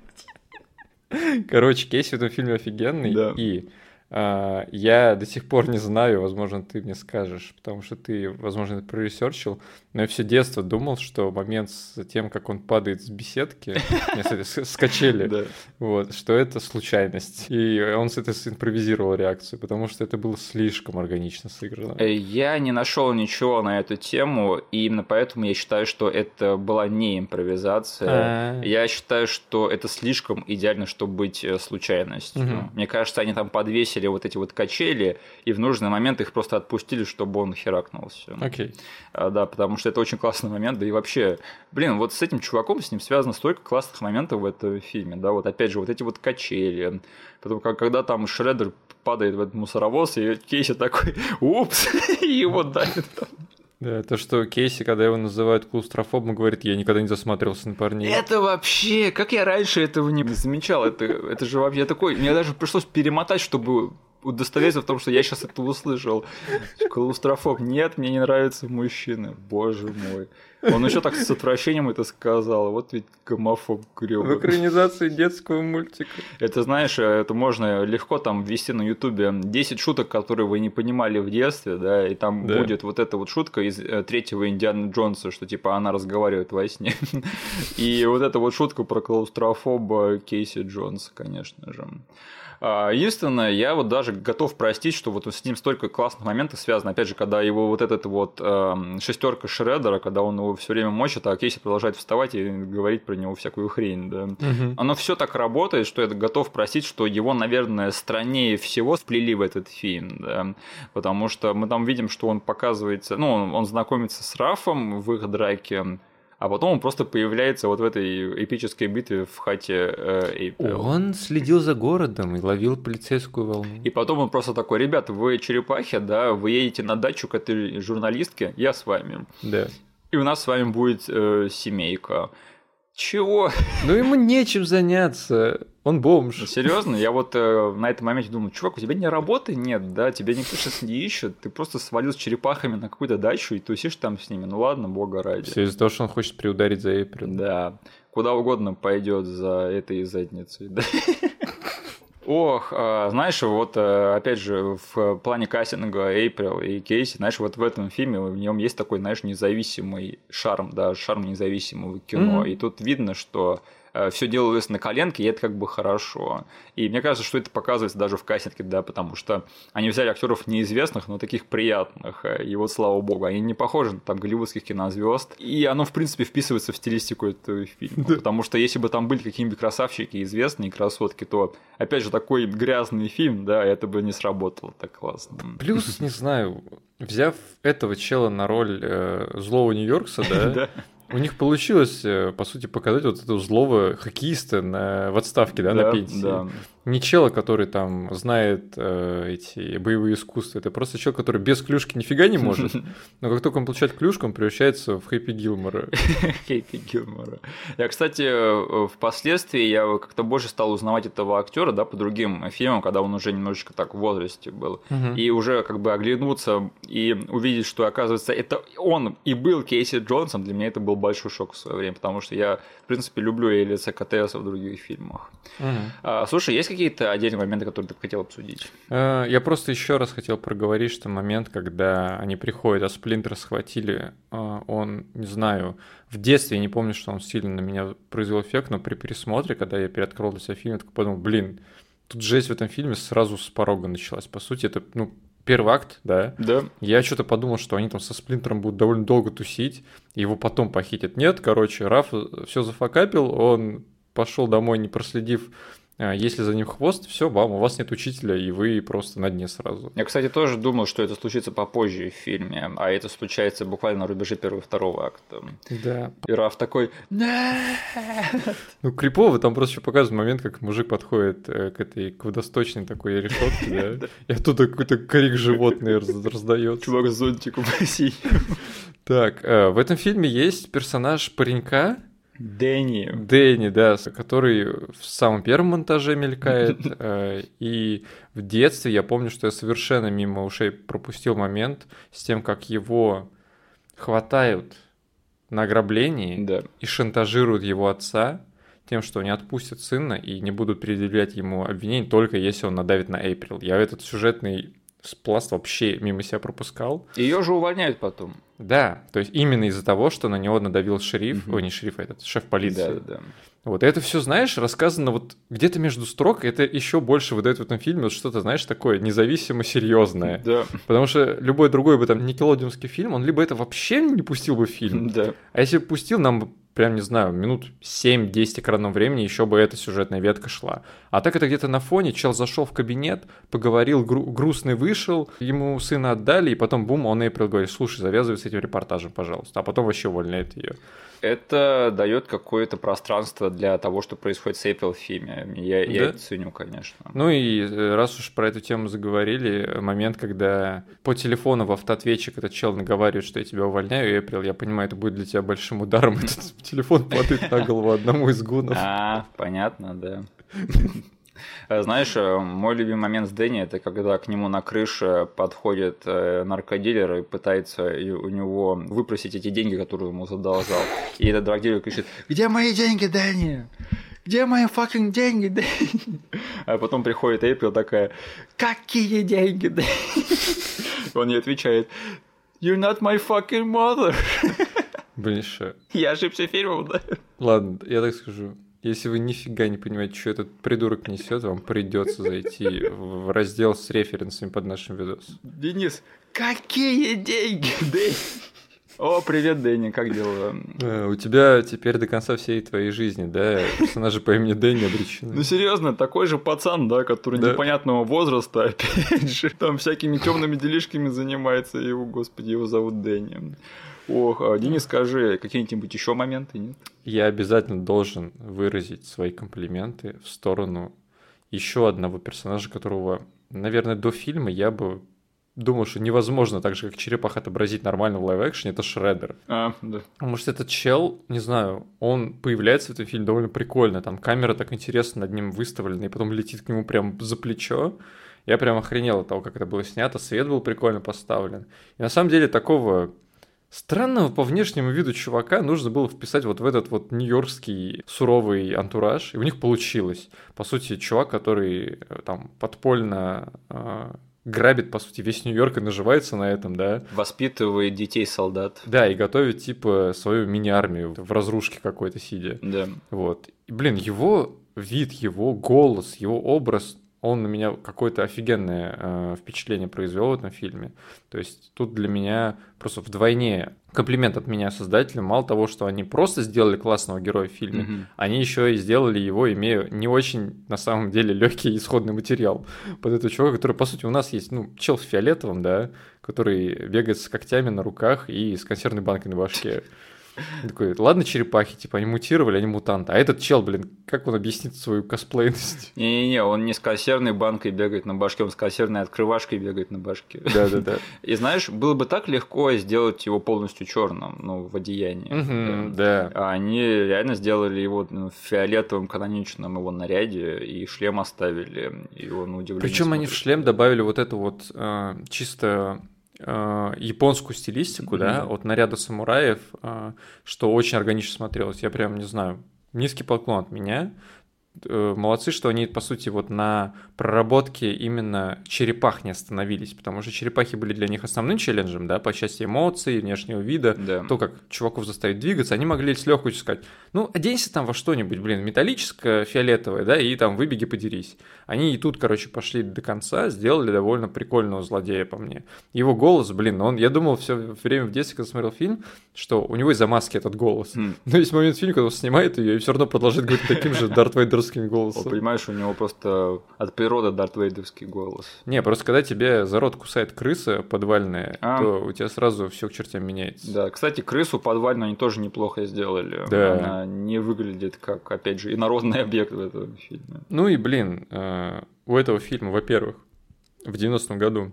Короче, Кейси в этом фильме офигенный. Да. И я до сих пор не знаю, возможно, ты мне скажешь, потому что ты, возможно, это проресерчил, но я все детство думал, что момент с тем, как он падает с беседки, с качели, вот, что это случайность. И он с этой импровизировал реакцию, потому что это было слишком органично сыграно. Э, я не нашел ничего на эту тему, и именно поэтому я считаю, что это была не импровизация. А. Я считаю, что это слишком идеально, чтобы быть э, случайностью. Мне кажется, они там подвесили поставили вот эти вот качели, и в нужный момент их просто отпустили, чтобы он херакнулся. Окей. Okay. А, да, потому что это очень классный момент, да и вообще, блин, вот с этим чуваком, с ним связано столько классных моментов в этом фильме, да, вот опять же, вот эти вот качели, потом, когда там Шреддер падает в этот мусоровоз, и Кейси такой, упс, и его давит там. Да, то, что Кейси, когда его называют клаустрофобом, говорит, я никогда не засматривался на парней. Это вообще, как я раньше этого не замечал, это, это же вообще такой, мне даже пришлось перемотать, чтобы удостовериться в том, что я сейчас это услышал. Клаустрофоб, нет, мне не нравятся мужчины, боже мой. Он еще так с отвращением это сказал. Вот ведь гомофоб грёбаный. В экранизации детского мультика. Это, знаешь, это можно легко там ввести на Ютубе 10 шуток, которые вы не понимали в детстве, да, и там да. будет вот эта вот шутка из э, третьего Индиана Джонса, что типа она разговаривает во сне. И вот эта вот шутка про клаустрофоба Кейси Джонса, конечно же. А, единственное, я вот даже готов простить, что вот с ним столько классных моментов связано. Опять же, когда его вот этот вот э, шестерка Шредера, когда он его все время мочит, а Кейси продолжает вставать и говорить про него всякую хрень, да. Угу. Оно все так работает, что я готов простить, что его, наверное, страннее всего сплели в этот фильм, да. Потому что мы там видим, что он показывается, ну, он, он знакомится с Рафом в их драке, а потом он просто появляется вот в этой эпической битве в хате э, Он следил за городом и ловил полицейскую волну. И потом он просто такой, ребята, вы черепахи, да, вы едете на дачу к этой журналистке, я с вами. Да. И у нас с вами будет э, семейка. Чего? Ну ему нечем заняться. Он бомж. Ну, серьезно? Я вот э, на этом моменте думаю, чувак, у тебя ни работы нет, да, тебя никто сейчас не ищет, ты просто свалил с черепахами на какую-то дачу и тусишь там с ними. Ну ладно, бога ради. Все из-за того, что он хочет приударить за Эйприл. Да. Куда угодно пойдет за этой задницей. Да? Ох, а, знаешь, вот э, опять же, в плане кастинга Эйприл и Кейси, знаешь, вот в этом фильме в нем есть такой, знаешь, независимый шарм, да, шарм независимого кино. Mm-hmm. И тут видно, что все делалось на коленке, и это как бы хорошо. И мне кажется, что это показывается даже в кастинге, да, потому что они взяли актеров неизвестных, но таких приятных. Э, и вот слава богу, они не похожи на там голливудских кинозвезд. И оно, в принципе, вписывается в стилистику этого фильма. Да. Потому что если бы там были какие-нибудь красавчики, известные красотки, то, опять же, такой грязный фильм, да, это бы не сработало так классно. Плюс, не знаю, взяв этого чела на роль э, злого Нью-Йоркса, да, у них получилось, э, по сути, показать вот этого злого хоккеиста на, в отставке, да, да на пенсии. Да не чела, который там знает э, эти боевые искусства, это просто чел, который без клюшки нифига не может, но как только он получает клюшку, он превращается в Хэппи Гилмора. Хэппи Гилмора. Я, кстати, э, впоследствии я как-то больше стал узнавать этого актера, да, по другим фильмам, когда он уже немножечко так в возрасте был, и уже как бы оглянуться и увидеть, что оказывается это он и был Кейси Джонсом, для меня это был большой шок в свое время, потому что я, в принципе, люблю Элиса Катеса в других фильмах. А, слушай, есть какие-то отдельные моменты, которые ты хотел обсудить? Э, я просто еще раз хотел проговорить, что момент, когда они приходят, а Сплинтер схватили, э, он, не знаю, в детстве я не помню, что он сильно на меня произвел эффект, но при пересмотре, когда я переоткрыл для себя фильм, я такой подумал, блин, тут жесть в этом фильме сразу с порога началась. По сути, это, ну, первый акт, да? Да. Я что-то подумал, что они там со Сплинтером будут довольно долго тусить, его потом похитят. Нет, короче, Раф все зафакапил, он пошел домой, не проследив если за ним хвост, все, вам, у вас нет учителя, и вы просто на дне сразу. Я, кстати, тоже думал, что это случится попозже в фильме, а это случается буквально на рубеже первого и второго акта. Да. И Раф такой! Ну, крипово, там просто еще показывает момент, как мужик подходит э, к этой к водосточной такой решетке, да, и оттуда какой-то крик животный раздает. Чувак с зонтиком Так, э, в этом фильме есть персонаж паренька, Дэнни. Дэнни, да, который в самом первом монтаже мелькает. Э, и в детстве я помню, что я совершенно мимо ушей пропустил момент с тем, как его хватают на ограблении да. и шантажируют его отца тем, что не отпустят сына и не будут предъявлять ему обвинений только если он надавит на Эйприл. Я этот сюжетный спласт вообще мимо себя пропускал. Ее же увольняют потом. Да, то есть именно из-за того, что на него надавил шериф, угу. ой, не шериф, а этот шеф полиции. Да, да. Вот это все, знаешь, рассказано вот где-то между строк, это еще больше выдает в этом фильме вот что-то, знаешь, такое независимо серьезное. Да. Потому что любой другой бы там Никелодиумский фильм, он либо это вообще не пустил бы в фильм, да. а если бы пустил, нам прям, не знаю, минут 7-10 экранного времени еще бы эта сюжетная ветка шла. А так это где-то на фоне, чел зашел в кабинет, поговорил, гру- грустный вышел, ему сына отдали, и потом бум, он Эйприл говорит, слушай, завязывай с этим репортажем, пожалуйста. А потом вообще увольняет ее. Это дает какое-то пространство для того, что происходит с Эйприл в фильме. Я, да? я это ценю, конечно. Ну и э, раз уж про эту тему заговорили, момент, когда по телефону в автоответчик этот чел наговаривает, что я тебя увольняю, Эйприл, я понимаю, это будет для тебя большим ударом. Телефон падает на голову одному из гунов. А, понятно, да. Э, знаешь, э, мой любимый момент с Дэнни это когда к нему на крыше подходит э, наркодилер и пытается у него выпросить эти деньги, которые ему задолжал. И этот драгдилер кричит: Где мои деньги, Дэнни? Где мои fucking деньги, Дэнни? А потом приходит Эйприл такая, какие деньги, Дэнни? Он ей отвечает, You're not my fucking mother. Блин, что? Я ошибся фильмом, да? Ладно, я так скажу. Если вы нифига не понимаете, что этот придурок несет, вам придется зайти в раздел с референсами под нашим видосом. Денис, какие деньги, Дэнни? О, привет, Дэнни, как дела? А, у тебя теперь до конца всей твоей жизни, да, персонажи по имени Дэнни обречены. Ну серьезно, такой же пацан, да, который да. непонятного возраста, опять же, там всякими темными делишками занимается, его, господи, его зовут Дэнни. Ох, а, Денис, скажи, какие-нибудь еще моменты, нет? Я обязательно должен выразить свои комплименты в сторону еще одного персонажа, которого, наверное, до фильма я бы думал, что невозможно так же, как черепах отобразить нормально в лайв-экшене, это Шреддер. А, да. Потому что этот чел, не знаю, он появляется в этом фильме довольно прикольно, там камера так интересно над ним выставлена, и потом летит к нему прям за плечо. Я прям охренел от того, как это было снято, свет был прикольно поставлен. И на самом деле такого Странного по внешнему виду чувака нужно было вписать вот в этот вот нью-йоркский суровый антураж, и у них получилось. По сути, чувак, который э, там подпольно э, грабит, по сути, весь Нью-Йорк и наживается на этом, да. Воспитывает детей-солдат. Да, и готовит, типа, свою мини-армию в разрушке какой-то сидя. Да. Вот. И, блин, его вид, его голос, его образ он на меня какое-то офигенное э, впечатление произвел в этом фильме. То есть тут для меня просто вдвойне комплимент от меня создателям. Мало того, что они просто сделали классного героя в фильме, mm-hmm. они еще и сделали его, имея не очень, на самом деле, легкий исходный материал под этого чувака, который, по сути, у нас есть, ну, чел в фиолетовом, да, который бегает с когтями на руках и с консервной банкой на башке. Такой, ладно, черепахи, типа, они мутировали, они мутанты. А этот чел, блин, как он объяснит свою косплейность? Не-не-не, он не с консервной банкой бегает на башке, он с консервной открывашкой бегает на башке. Да-да-да. И знаешь, было бы так легко сделать его полностью черным, ну, в одеянии. да. А они реально сделали его ну, фиолетовым каноничным его наряде и шлем оставили, и он удивлен. Причем они в шлем добавили вот эту вот э, чисто японскую стилистику, mm-hmm. да, от наряда самураев, э, что очень органично смотрелось. Я прям не знаю, низкий поклон от меня. Э, молодцы, что они, по сути, вот на проработке именно черепах не остановились, потому что черепахи были для них основным челленджем, да, по части эмоций, внешнего вида, да. то, как чуваков заставить двигаться, они могли с легкостью сказать, ну, оденься там во что-нибудь, блин, металлическое, фиолетовое, да, и там выбеги, подерись. Они и тут, короче, пошли до конца, сделали довольно прикольного злодея по мне. Его голос, блин, он, я думал все время в детстве, когда смотрел фильм, что у него из-за маски этот голос. Mm. Но есть момент в фильме, когда он снимает ее и все равно продолжает говорить таким же Дарт Вейдерским голосом. Понимаешь, у него просто от природы Дарт Вейдерский голос. Не, просто когда тебе за рот кусает крыса подвальная, а. то у тебя сразу все к чертям меняется. Да, кстати, крысу подвальную они тоже неплохо сделали. Да. Она не выглядит как, опять же, инородный объект в этом фильме. Ну и, блин, э, у этого фильма, во-первых, в 90-м году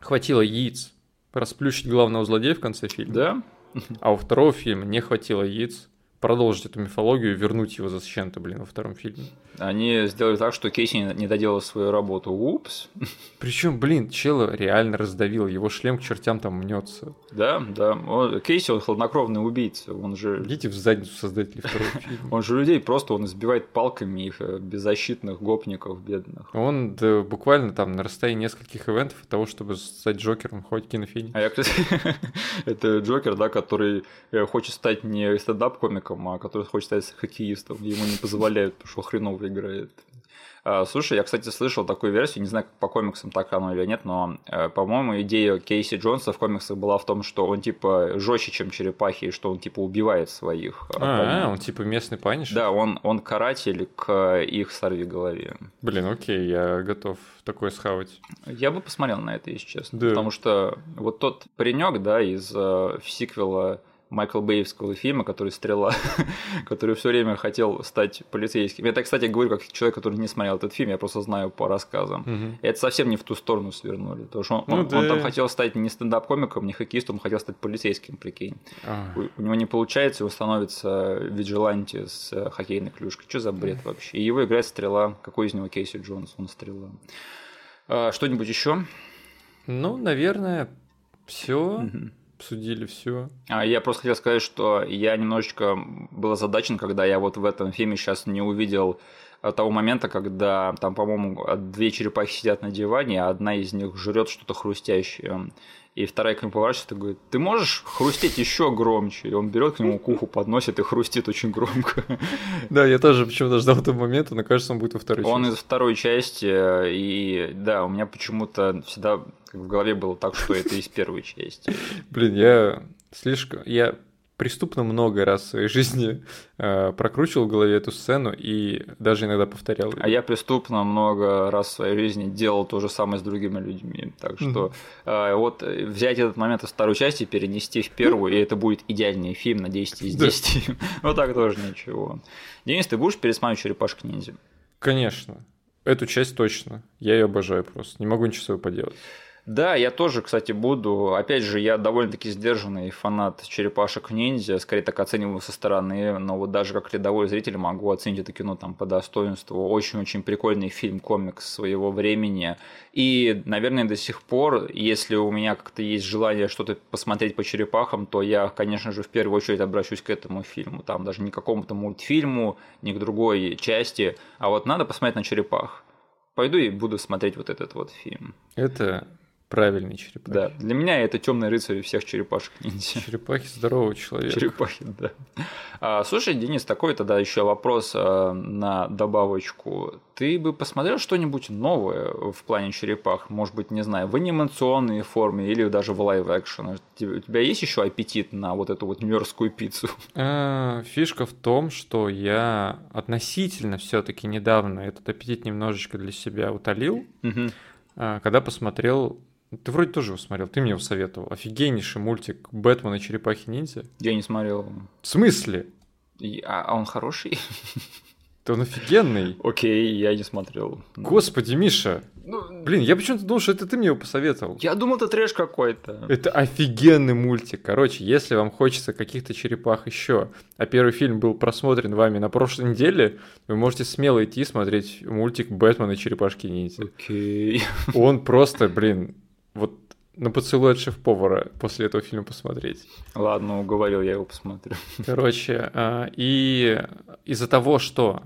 хватило яиц расплющить главного злодея в конце фильма. Да. А у второго фильма не хватило яиц продолжить эту мифологию вернуть его зачем-то, блин, во втором фильме. Они сделали так, что Кейси не доделал свою работу. Упс. Причем, блин, чела реально раздавил, его шлем к чертям там мнется. Да, да. Он, Кейси, он хладнокровный убийца. Он же... Идите в задницу создателей второго фильма. Он же людей просто, он избивает палками их э, беззащитных гопников бедных. Он да, буквально там на расстоянии нескольких ивентов от того, чтобы стать Джокером, хоть кинофильм. А я, кстати, это Джокер, да, который э, хочет стать не стендап-комиком, а который хочет стать хоккеистом. Ему не позволяют, потому что хреново играет. А, слушай, я, кстати, слышал такую версию, не знаю, как по комиксам так оно или нет, но, э, по-моему, идея Кейси Джонса в комиксах была в том, что он, типа, жестче, чем черепахи, и что он, типа, убивает своих. А, он, типа, местный паниш? Да, он, он каратель к их сорви голове. Блин, окей, я готов такое схавать. Я бы посмотрел на это, если честно. Да. Потому что вот тот паренек, да, из э, сиквела Майкла Бейевского фильма, который «Стрела», который все время хотел стать полицейским. Это, кстати, говорю как человек, который не смотрел этот фильм, я просто знаю по рассказам. Угу. Это совсем не в ту сторону свернули. Потому что он, ну, он, да. он там хотел стать не стендап-комиком, не хоккеистом, он хотел стать полицейским, прикинь. А. У, у него не получается, он становится виджиланти с э, хоккейной клюшкой. Что за бред вообще? И его играет «Стрела». Какой из него Кейси Джонс? Он «Стрела». А, что-нибудь еще? Ну, наверное, все. Угу обсудили все. А я просто хотел сказать, что я немножечко был озадачен, когда я вот в этом фильме сейчас не увидел э, того момента, когда там, по-моему, две черепахи сидят на диване, а одна из них жрет что-то хрустящее. И вторая к нему поворачивается и говорит, ты можешь хрустеть еще громче? И он берет к нему куху, подносит и хрустит очень громко. Да, я тоже почему-то ждал этого момента, но кажется, он будет во второй части. Он из второй части, и да, у меня почему-то всегда в голове было так, что это из первой части. Блин, я слишком... Я преступно много раз в своей жизни э, прокручивал в голове эту сцену и даже иногда повторял. А я преступно много раз в своей жизни делал то же самое с другими людьми. Так что mm-hmm. э, вот взять этот момент из второй части, перенести в первую, и это будет идеальный фильм на 10 из 10. вот так тоже ничего. Денис, ты будешь пересматривать «Черепашки ниндзя»? Конечно. Эту часть точно. Я ее обожаю просто. Не могу ничего с поделать. Да, я тоже, кстати, буду. Опять же, я довольно-таки сдержанный фанат черепашек ниндзя, скорее так оцениваю со стороны, но вот даже как рядовой зритель могу оценить это кино там по достоинству. Очень-очень прикольный фильм, комикс своего времени. И, наверное, до сих пор, если у меня как-то есть желание что-то посмотреть по черепахам, то я, конечно же, в первую очередь обращусь к этому фильму. Там даже не к какому-то мультфильму, не к другой части, а вот надо посмотреть на черепах. Пойду и буду смотреть вот этот вот фильм. Это Правильный черепахи. Да, для меня это темный рыцарь всех черепашек ниндзя. Черепахи здорового человека. Черепахи, да. А, слушай, Денис, такой тогда еще вопрос а, на добавочку. Ты бы посмотрел что-нибудь новое в плане черепах? Может быть, не знаю, в анимационной форме или даже в live-action? У тебя есть еще аппетит на вот эту вот нью-йоркскую пиццу? А, фишка в том, что я относительно все-таки недавно этот аппетит немножечко для себя утолил, угу. когда посмотрел ты вроде тоже его смотрел, ты мне его советовал. Офигеннейший мультик «Бэтмен и черепахи-ниндзя». Я не смотрел. В смысле? А, а он хороший? Да он офигенный. Окей, я не смотрел. Господи, Миша. Ну, Блин, я почему-то думал, что это ты мне его посоветовал. Я думал, это трэш какой-то. Это офигенный мультик. Короче, если вам хочется каких-то черепах еще, а первый фильм был просмотрен вами на прошлой неделе, вы можете смело идти смотреть мультик «Бэтмен и черепашки ниндзя». Окей. Он просто, блин, вот на поцелуй от шеф-повара после этого фильма посмотреть. Ладно, уговорил, я его посмотрю. Короче, а, и из-за того, что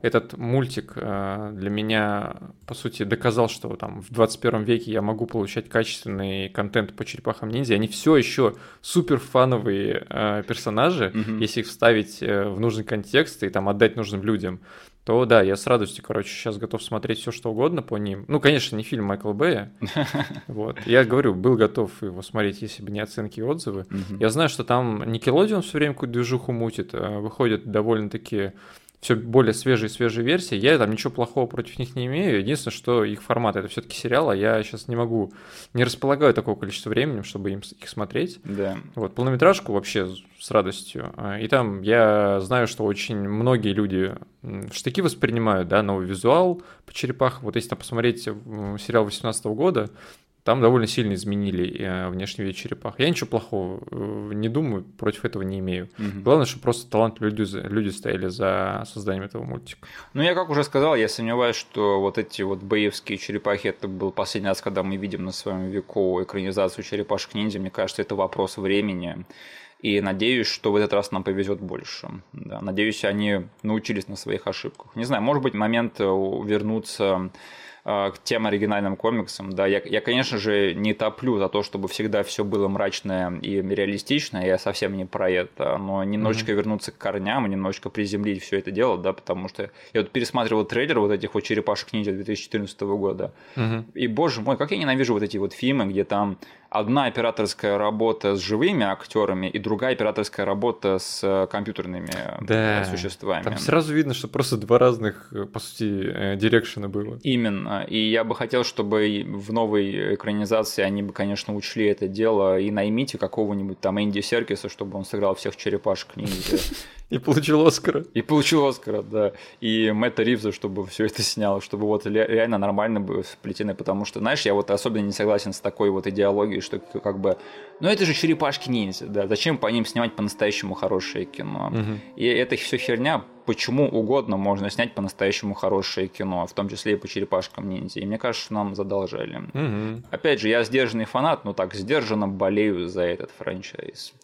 этот мультик а, для меня, по сути, доказал, что там в 21 веке я могу получать качественный контент по черепахам ниндзя. Они все еще супер фановые а, персонажи, mm-hmm. если их вставить э, в нужный контекст и там отдать нужным людям то да, я с радостью, короче, сейчас готов смотреть все, что угодно по ним. Ну, конечно, не фильм Майкла Бэя. Вот. Я говорю, был готов его смотреть, если бы не оценки и отзывы. Я знаю, что там Никелодион все время какую-то движуху мутит, а выходят довольно-таки все более свежие свежие версии. Я там ничего плохого против них не имею. Единственное, что их формат это все-таки сериал, а я сейчас не могу, не располагаю такого количества времени, чтобы им их смотреть. Да. Вот полнометражку вообще с радостью. А, и там я знаю, что очень многие люди штыки воспринимают, да, новый визуал по черепах. Вот если там посмотреть сериал 18 года, там довольно сильно изменили э, внешний вид черепах. Я ничего плохого э, не думаю, против этого не имею. Угу. Главное, чтобы просто талантливые люди, люди стояли за созданием этого мультика. Ну, я как уже сказал, я сомневаюсь, что вот эти вот боевские черепахи, это был последний раз, когда мы видим на своем веку экранизацию черепашек ниндзя. Мне кажется, это вопрос времени. И надеюсь, что в этот раз нам повезет больше. Да, надеюсь, они научились на своих ошибках. Не знаю, может быть, момент э, вернуться к тем оригинальным комиксам. Да, я, я, конечно же, не топлю за то, чтобы всегда все было мрачное и реалистичное. Я совсем не про это. Но немножечко mm-hmm. вернуться к корням и немножечко приземлить все это дело, да, потому что я вот пересматривал трейлер вот этих вот черепашек ниндзя 2014 года. Mm-hmm. И, боже мой, как я ненавижу вот эти вот фильмы, где там одна операторская работа с живыми актерами и другая операторская работа с э, компьютерными э, да, существами. Там сразу видно, что просто два разных, э, по сути, дирекшена было. Именно. И я бы хотел, чтобы в новой экранизации они бы, конечно, учли это дело и наймите какого-нибудь там Энди Серкиса, чтобы он сыграл всех черепашек ниндзя. И получил Оскара. И получил Оскара, да. И Мэтта Ривза, чтобы все это снял, чтобы вот реально нормально было сплетены, потому что, знаешь, я вот особенно не согласен с такой вот идеологией, что как бы, ну это же черепашки ниндзя, да, зачем по ним снимать по-настоящему хорошее кино? Угу. И это все херня, почему угодно можно снять по-настоящему хорошее кино, в том числе и по черепашкам ниндзя. И мне кажется, что нам задолжали. Угу. Опять же, я сдержанный фанат, но так сдержанно болею за этот франчайз.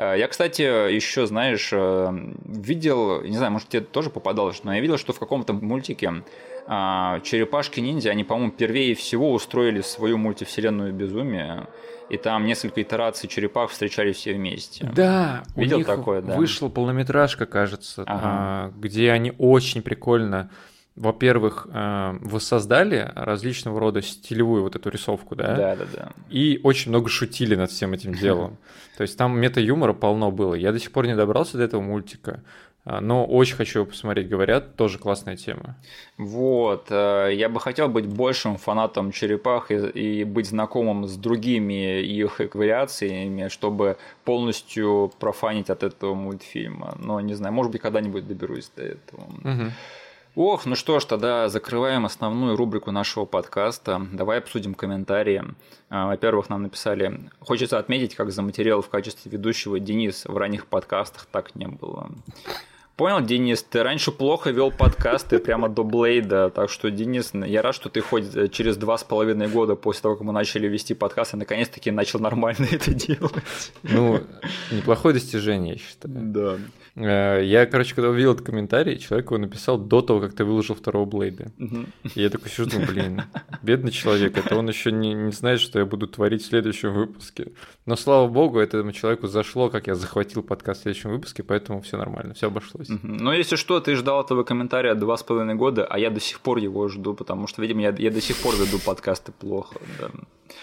Э, я, кстати, еще, знаешь, э, видел, не знаю, может, тебе тоже попадалось, но я видел, что в каком-то мультике э, черепашки-ниндзя, они, по-моему, первее всего устроили свою мультивселенную безумие. И там несколько итераций черепах встречались все вместе. Да, видел у них такое, да. Вышла полнометражка, кажется, ага. где они очень прикольно во-первых, э, воссоздали различного рода стилевую вот эту рисовку, да? Да, да, да. И очень много шутили над всем этим делом. То есть там мета-юмора полно было. Я до сих пор не добрался до этого мультика, э, но очень хочу его посмотреть, говорят, тоже классная тема. Вот, э, я бы хотел быть большим фанатом черепах и, и быть знакомым с другими их вариациями, чтобы полностью профанить от этого мультфильма. Но не знаю, может быть, когда-нибудь доберусь до этого. Угу. Ох, ну что ж, тогда закрываем основную рубрику нашего подкаста. Давай обсудим комментарии. А, во-первых, нам написали, хочется отметить, как за материал в качестве ведущего Денис в ранних подкастах так не было. Понял, Денис, ты раньше плохо вел подкасты прямо до Блейда, так что, Денис, я рад, что ты хоть э, через два с половиной года после того, как мы начали вести подкасты, наконец-таки начал нормально это делать. Ну, неплохое достижение, я считаю. Да. Э, я, короче, когда увидел этот комментарий, человек его написал до того, как ты выложил второго Блейда. И я такой сижу, думаю, блин, бедный человек, это он еще не, не знает, что я буду творить в следующем выпуске. Но, слава богу, этому человеку зашло, как я захватил подкаст в следующем выпуске, поэтому все нормально, все обошлось. Но если что, ты ждал этого комментария два с половиной года, а я до сих пор его жду, потому что, видимо, я, я до сих пор веду подкасты плохо. Да.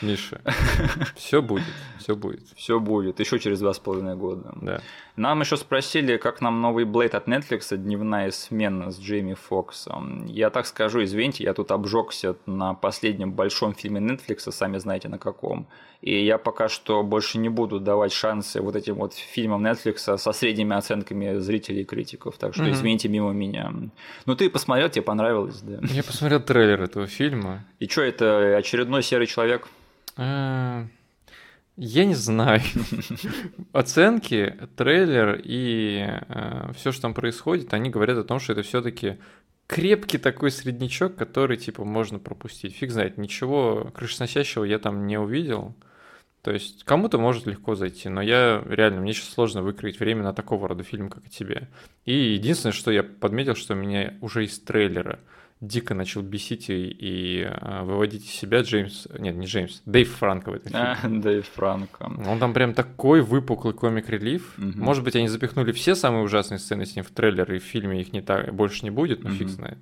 Миша, все будет, все будет. Все будет, еще через два с половиной года. Да. Нам еще спросили, как нам новый Блейд от Netflix, дневная смена с Джейми Фоксом. Я так скажу, извините, я тут обжегся на последнем большом фильме Netflix, сами знаете на каком. И я пока что больше не буду давать шансы вот этим вот фильмам Netflix со средними оценками зрителей и критиков. Так что mm-hmm. извините мимо меня. Ну ты посмотрел, тебе понравилось, да? Я посмотрел трейлер этого фильма. И что, это очередной серый человек? Я не знаю. Оценки, трейлер и э, все, что там происходит, они говорят о том, что это все-таки крепкий такой среднячок, который типа можно пропустить. Фиг знает, ничего крышесносящего я там не увидел. То есть кому-то может легко зайти, но я реально, мне сейчас сложно выкроить время на такого рода фильм, как и тебе. И единственное, что я подметил, что меня уже из трейлера – дико начал бесить и, и а, выводить из себя Джеймс, нет, не Джеймс, Дэйв Франко в этом фильме. А, Дэйв Франко. Он там прям такой выпуклый комик-релив. Угу. Может быть, они запихнули все самые ужасные сцены с ним в трейлер, и в фильме их не так, больше не будет, но угу. фиг знает.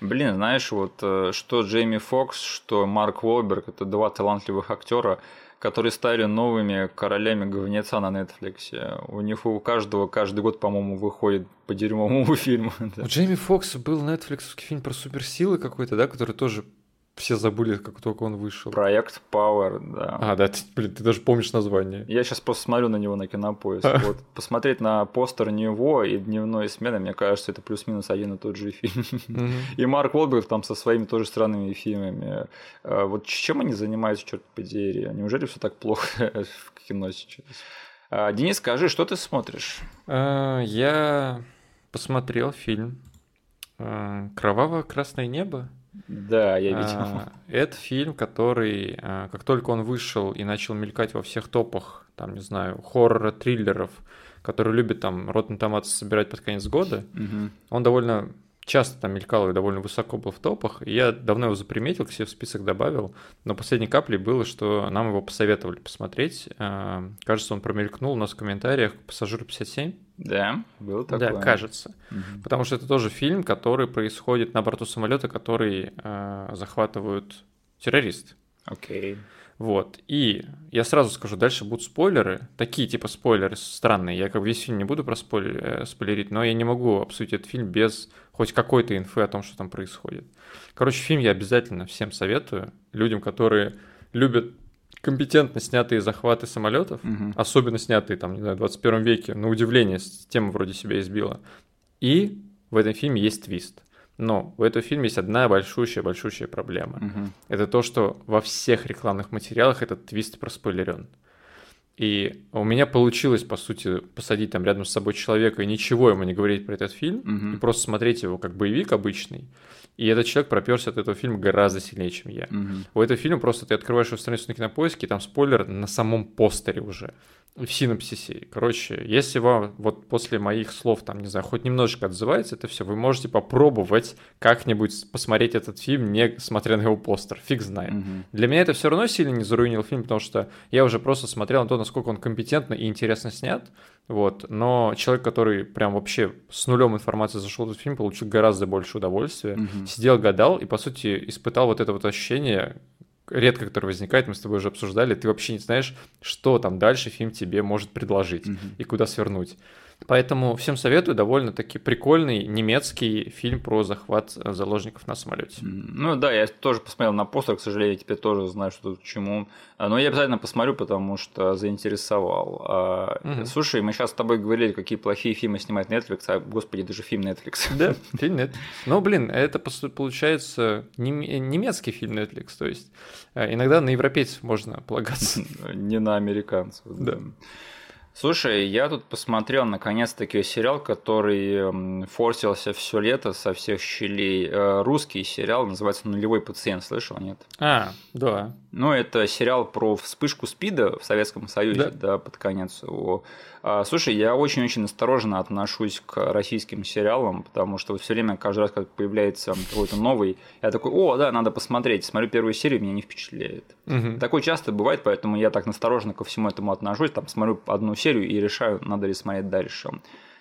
Блин, знаешь, вот э, что Джейми Фокс, что Марк Уолберг, это два талантливых актера, которые стали новыми королями говнеца на Netflix. У них у каждого каждый год, по-моему, выходит по дерьмовому фильму. У Джейми Фокса был Netflix фильм про суперсилы какой-то, да, который тоже все забыли, как только он вышел. Проект Power, да. А, да, ты, блин, ты даже помнишь название. Я сейчас просто смотрю на него на кинопоиск. Вот, посмотреть на постер него и дневной смены, мне кажется, это плюс-минус один и тот же фильм. И Марк Уолберг там со своими тоже странными фильмами. А, вот чем они занимаются, черт подери? Неужели все так плохо в кино сейчас? А, Денис, скажи, что ты смотришь? А, я посмотрел фильм «Кроваво-красное небо». Да, я видел. А, это фильм, который, а, как только он вышел и начал мелькать во всех топах, там, не знаю, хоррора, триллеров, которые любят там Rotten Tomatoes собирать под конец года, угу. он довольно часто там мелькал и довольно высоко был в топах. Я давно его заприметил, к себе в список добавил. Но последней каплей было, что нам его посоветовали посмотреть. А, кажется, он промелькнул у нас в комментариях «Пассажир 57». Да, был такой. Да, кажется. Угу. Потому что это тоже фильм, который происходит на борту самолета, который э, захватывают террористы. Окей. Вот. И я сразу скажу, дальше будут спойлеры. Такие типа спойлеры странные. Я как бы весь фильм не буду проспойлерить, э, спойлерить, но я не могу обсудить этот фильм без хоть какой-то инфы о том, что там происходит. Короче, фильм я обязательно всем советую. Людям, которые любят компетентно снятые захваты самолетов, угу. особенно снятые там, не знаю, в 21 веке, на удивление, тема вроде себя избила. И в этом фильме есть твист. Но у этого фильма есть одна большущая-большущая проблема. Угу. Это то, что во всех рекламных материалах этот твист проспойлерен. И у меня получилось, по сути, посадить там рядом с собой человека и ничего ему не говорить про этот фильм, угу. и просто смотреть его как боевик обычный. И этот человек проперся от этого фильма гораздо сильнее, чем я. Угу. У этого фильма просто ты открываешь его страницу на кинопоиске, и там спойлер на самом постере уже в синопсисе. Короче, если вам вот после моих слов, там, не знаю, хоть немножечко отзывается это все, вы можете попробовать как-нибудь посмотреть этот фильм, не смотря на его постер. Фиг знает. Угу. Для меня это все равно сильно не заруинил фильм, потому что я уже просто смотрел на то, насколько он компетентно и интересно снят. Вот. Но человек, который прям вообще с нулем информации зашел в этот фильм, получил гораздо больше удовольствия. Угу. Сидел, гадал и, по сути, испытал вот это вот ощущение, редко который возникает, мы с тобой уже обсуждали, ты вообще не знаешь, что там дальше фильм тебе может предложить mm-hmm. и куда свернуть. Поэтому всем советую, довольно-таки прикольный немецкий фильм про захват э, заложников на самолете. Ну да, я тоже посмотрел на постер, к сожалению, теперь тоже знаю, что тут к чему. А, но я обязательно посмотрю, потому что заинтересовал. Угу. Слушай, мы сейчас с тобой говорили, какие плохие фильмы снимает Netflix, а господи, это же фильм Netflix. Да, фильм Netflix. Ну, блин, это получается немецкий фильм Netflix, то есть э, иногда на европейцев можно полагаться. Не на американцев. Да. Слушай, я тут посмотрел наконец-таки сериал, который форсился все лето со всех щелей. Э, русский сериал, называется «Нулевой пациент». Слышал, нет? А, да. Ну, это сериал про вспышку СПИДа в Советском Союзе, да, да под конец его. А, слушай, я очень-очень осторожно отношусь к российским сериалам, потому что все время, каждый раз, как появляется какой-то новый, я такой, о, да, надо посмотреть. Смотрю первую серию, меня не впечатляет. Угу. Такое часто бывает, поэтому я так осторожно ко всему этому отношусь. Там смотрю одну серию и решаю, надо ли смотреть дальше.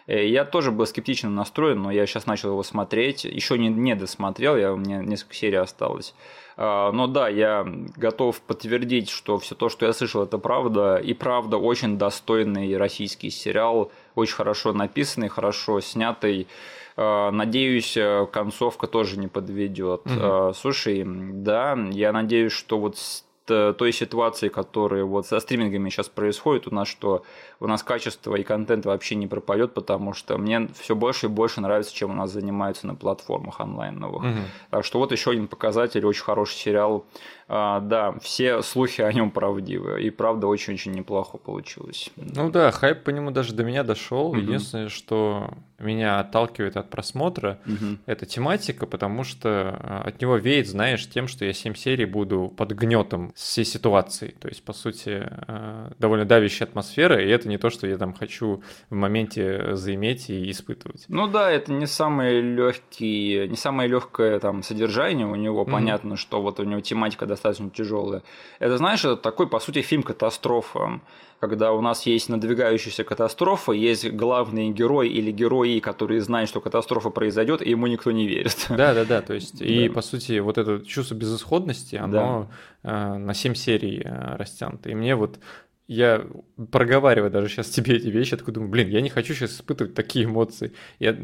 Э, я тоже был скептично настроен, но я сейчас начал его смотреть. Еще не, не досмотрел, я, у меня несколько серий осталось. А, но да, я готов подтвердить, что все то, что я слышал, это правда. И правда, очень достойный российский сериал, очень хорошо написанный, хорошо снятый. А, надеюсь, концовка тоже не подведет. Угу. Слушай, да, я надеюсь, что вот с той ситуации, которая вот со стримингами сейчас происходит у нас, что у нас качество и контент вообще не пропадет, потому что мне все больше и больше нравится, чем у нас занимаются на платформах онлайн новых. Угу. Так что вот еще один показатель, очень хороший сериал. А, да, все слухи о нем правдивы, и правда очень-очень неплохо получилось. Ну да, хайп по нему даже до меня дошел. Угу. Единственное, что меня отталкивает от просмотра, угу. это тематика, потому что а, от него веет, знаешь, тем, что я 7 серий буду под гнетом всей ситуации. То есть, по сути, а, довольно давящая атмосфера, и это не то, что я там хочу в моменте заиметь и испытывать. Ну да, это не самое легкий, не самое легкое там содержание у него. Mm-hmm. Понятно, что вот у него тематика достаточно тяжелая. Это знаешь, это такой по сути фильм катастрофа когда у нас есть надвигающаяся катастрофа, есть главный герой или герои, которые знают, что катастрофа произойдет, и ему никто не верит. Да, да, да. То есть, да. и по сути, вот это чувство безысходности, оно да. э, на 7 серий э, растянуто. И мне вот я проговариваю даже сейчас тебе эти вещи, я такой думаю, блин, я не хочу сейчас испытывать такие эмоции. Я,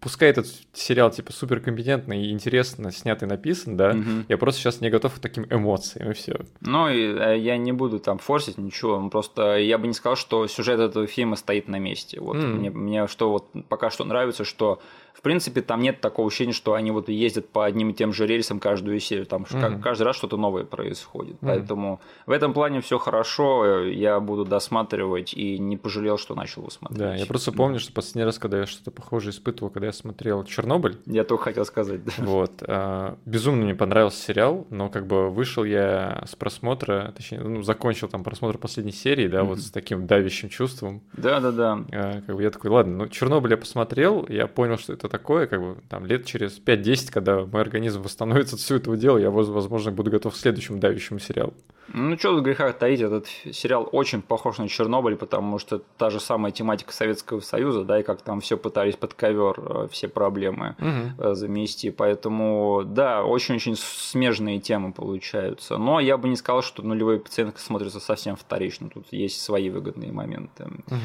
пускай этот сериал типа суперкомпетентный и интересно снят и написан, да, угу. я просто сейчас не готов к таким эмоциям, и все. Ну, и, э, я не буду там форсить ничего, просто я бы не сказал, что сюжет этого фильма стоит на месте. Вот mm. мне, мне что вот пока что нравится, что в принципе, там нет такого ощущения, что они вот ездят по одним и тем же рельсам каждую серию. Там mm-hmm. каждый раз что-то новое происходит. Mm-hmm. Поэтому в этом плане все хорошо. Я буду досматривать и не пожалел, что начал его смотреть. Да, я просто помню, что последний раз, когда я что-то похожее испытывал, когда я смотрел Чернобыль. Я только хотел сказать, да. Вот. А, безумно мне понравился сериал, но как бы вышел я с просмотра, точнее, ну, закончил там просмотр последней серии, да, mm-hmm. вот с таким давящим чувством. Да, да, да. А, как бы я такой, ладно, ну Чернобыль я посмотрел, я понял, что это что-то такое, как бы там лет через 5-10, когда мой организм восстановится от всего этого дела, я, возможно, буду готов к следующему давящему сериалу. Ну, что тут греха таить, этот сериал очень похож на Чернобыль, потому что та же самая тематика Советского Союза, да, и как там все пытались под ковер э, все проблемы угу. замести. Поэтому, да, очень-очень смежные темы получаются. Но я бы не сказал, что нулевой пациент смотрится совсем вторично. Тут есть свои выгодные моменты. Угу.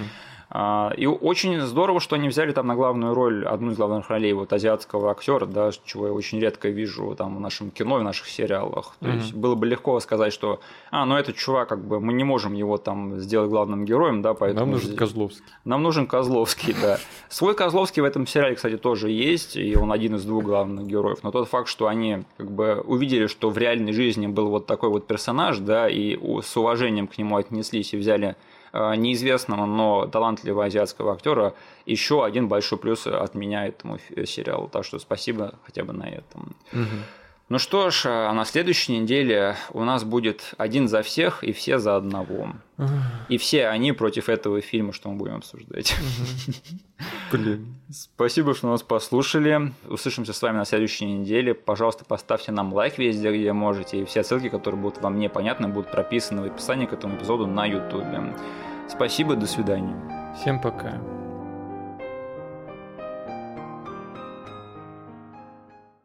А, и очень здорово, что они взяли там на главную роль одну из главных ролей вот азиатского актера, да, чего я очень редко вижу там в нашем кино, в наших сериалах. То mm-hmm. есть было бы легко сказать, что, а, ну этот чувак, как бы мы не можем его там сделать главным героем, да, поэтому... Нам нужен Козловский. Нам нужен Козловский, да. Свой Козловский в этом сериале, кстати, тоже есть, и он один из двух главных героев. Но тот факт, что они как бы увидели, что в реальной жизни был вот такой вот персонаж, да, и с уважением к нему отнеслись и взяли неизвестного, но талантливого азиатского актера еще один большой плюс от меня этому сериалу. Так что спасибо хотя бы на этом. Угу. Ну что ж, а на следующей неделе у нас будет один за всех и все за одного. И все они против этого фильма, что мы будем обсуждать. Блин. Спасибо, что нас послушали. Услышимся с вами на следующей неделе. Пожалуйста, поставьте нам лайк везде, где можете. И все ссылки, которые будут вам непонятны, будут прописаны в описании к этому эпизоду на YouTube. Спасибо, до свидания. Всем пока.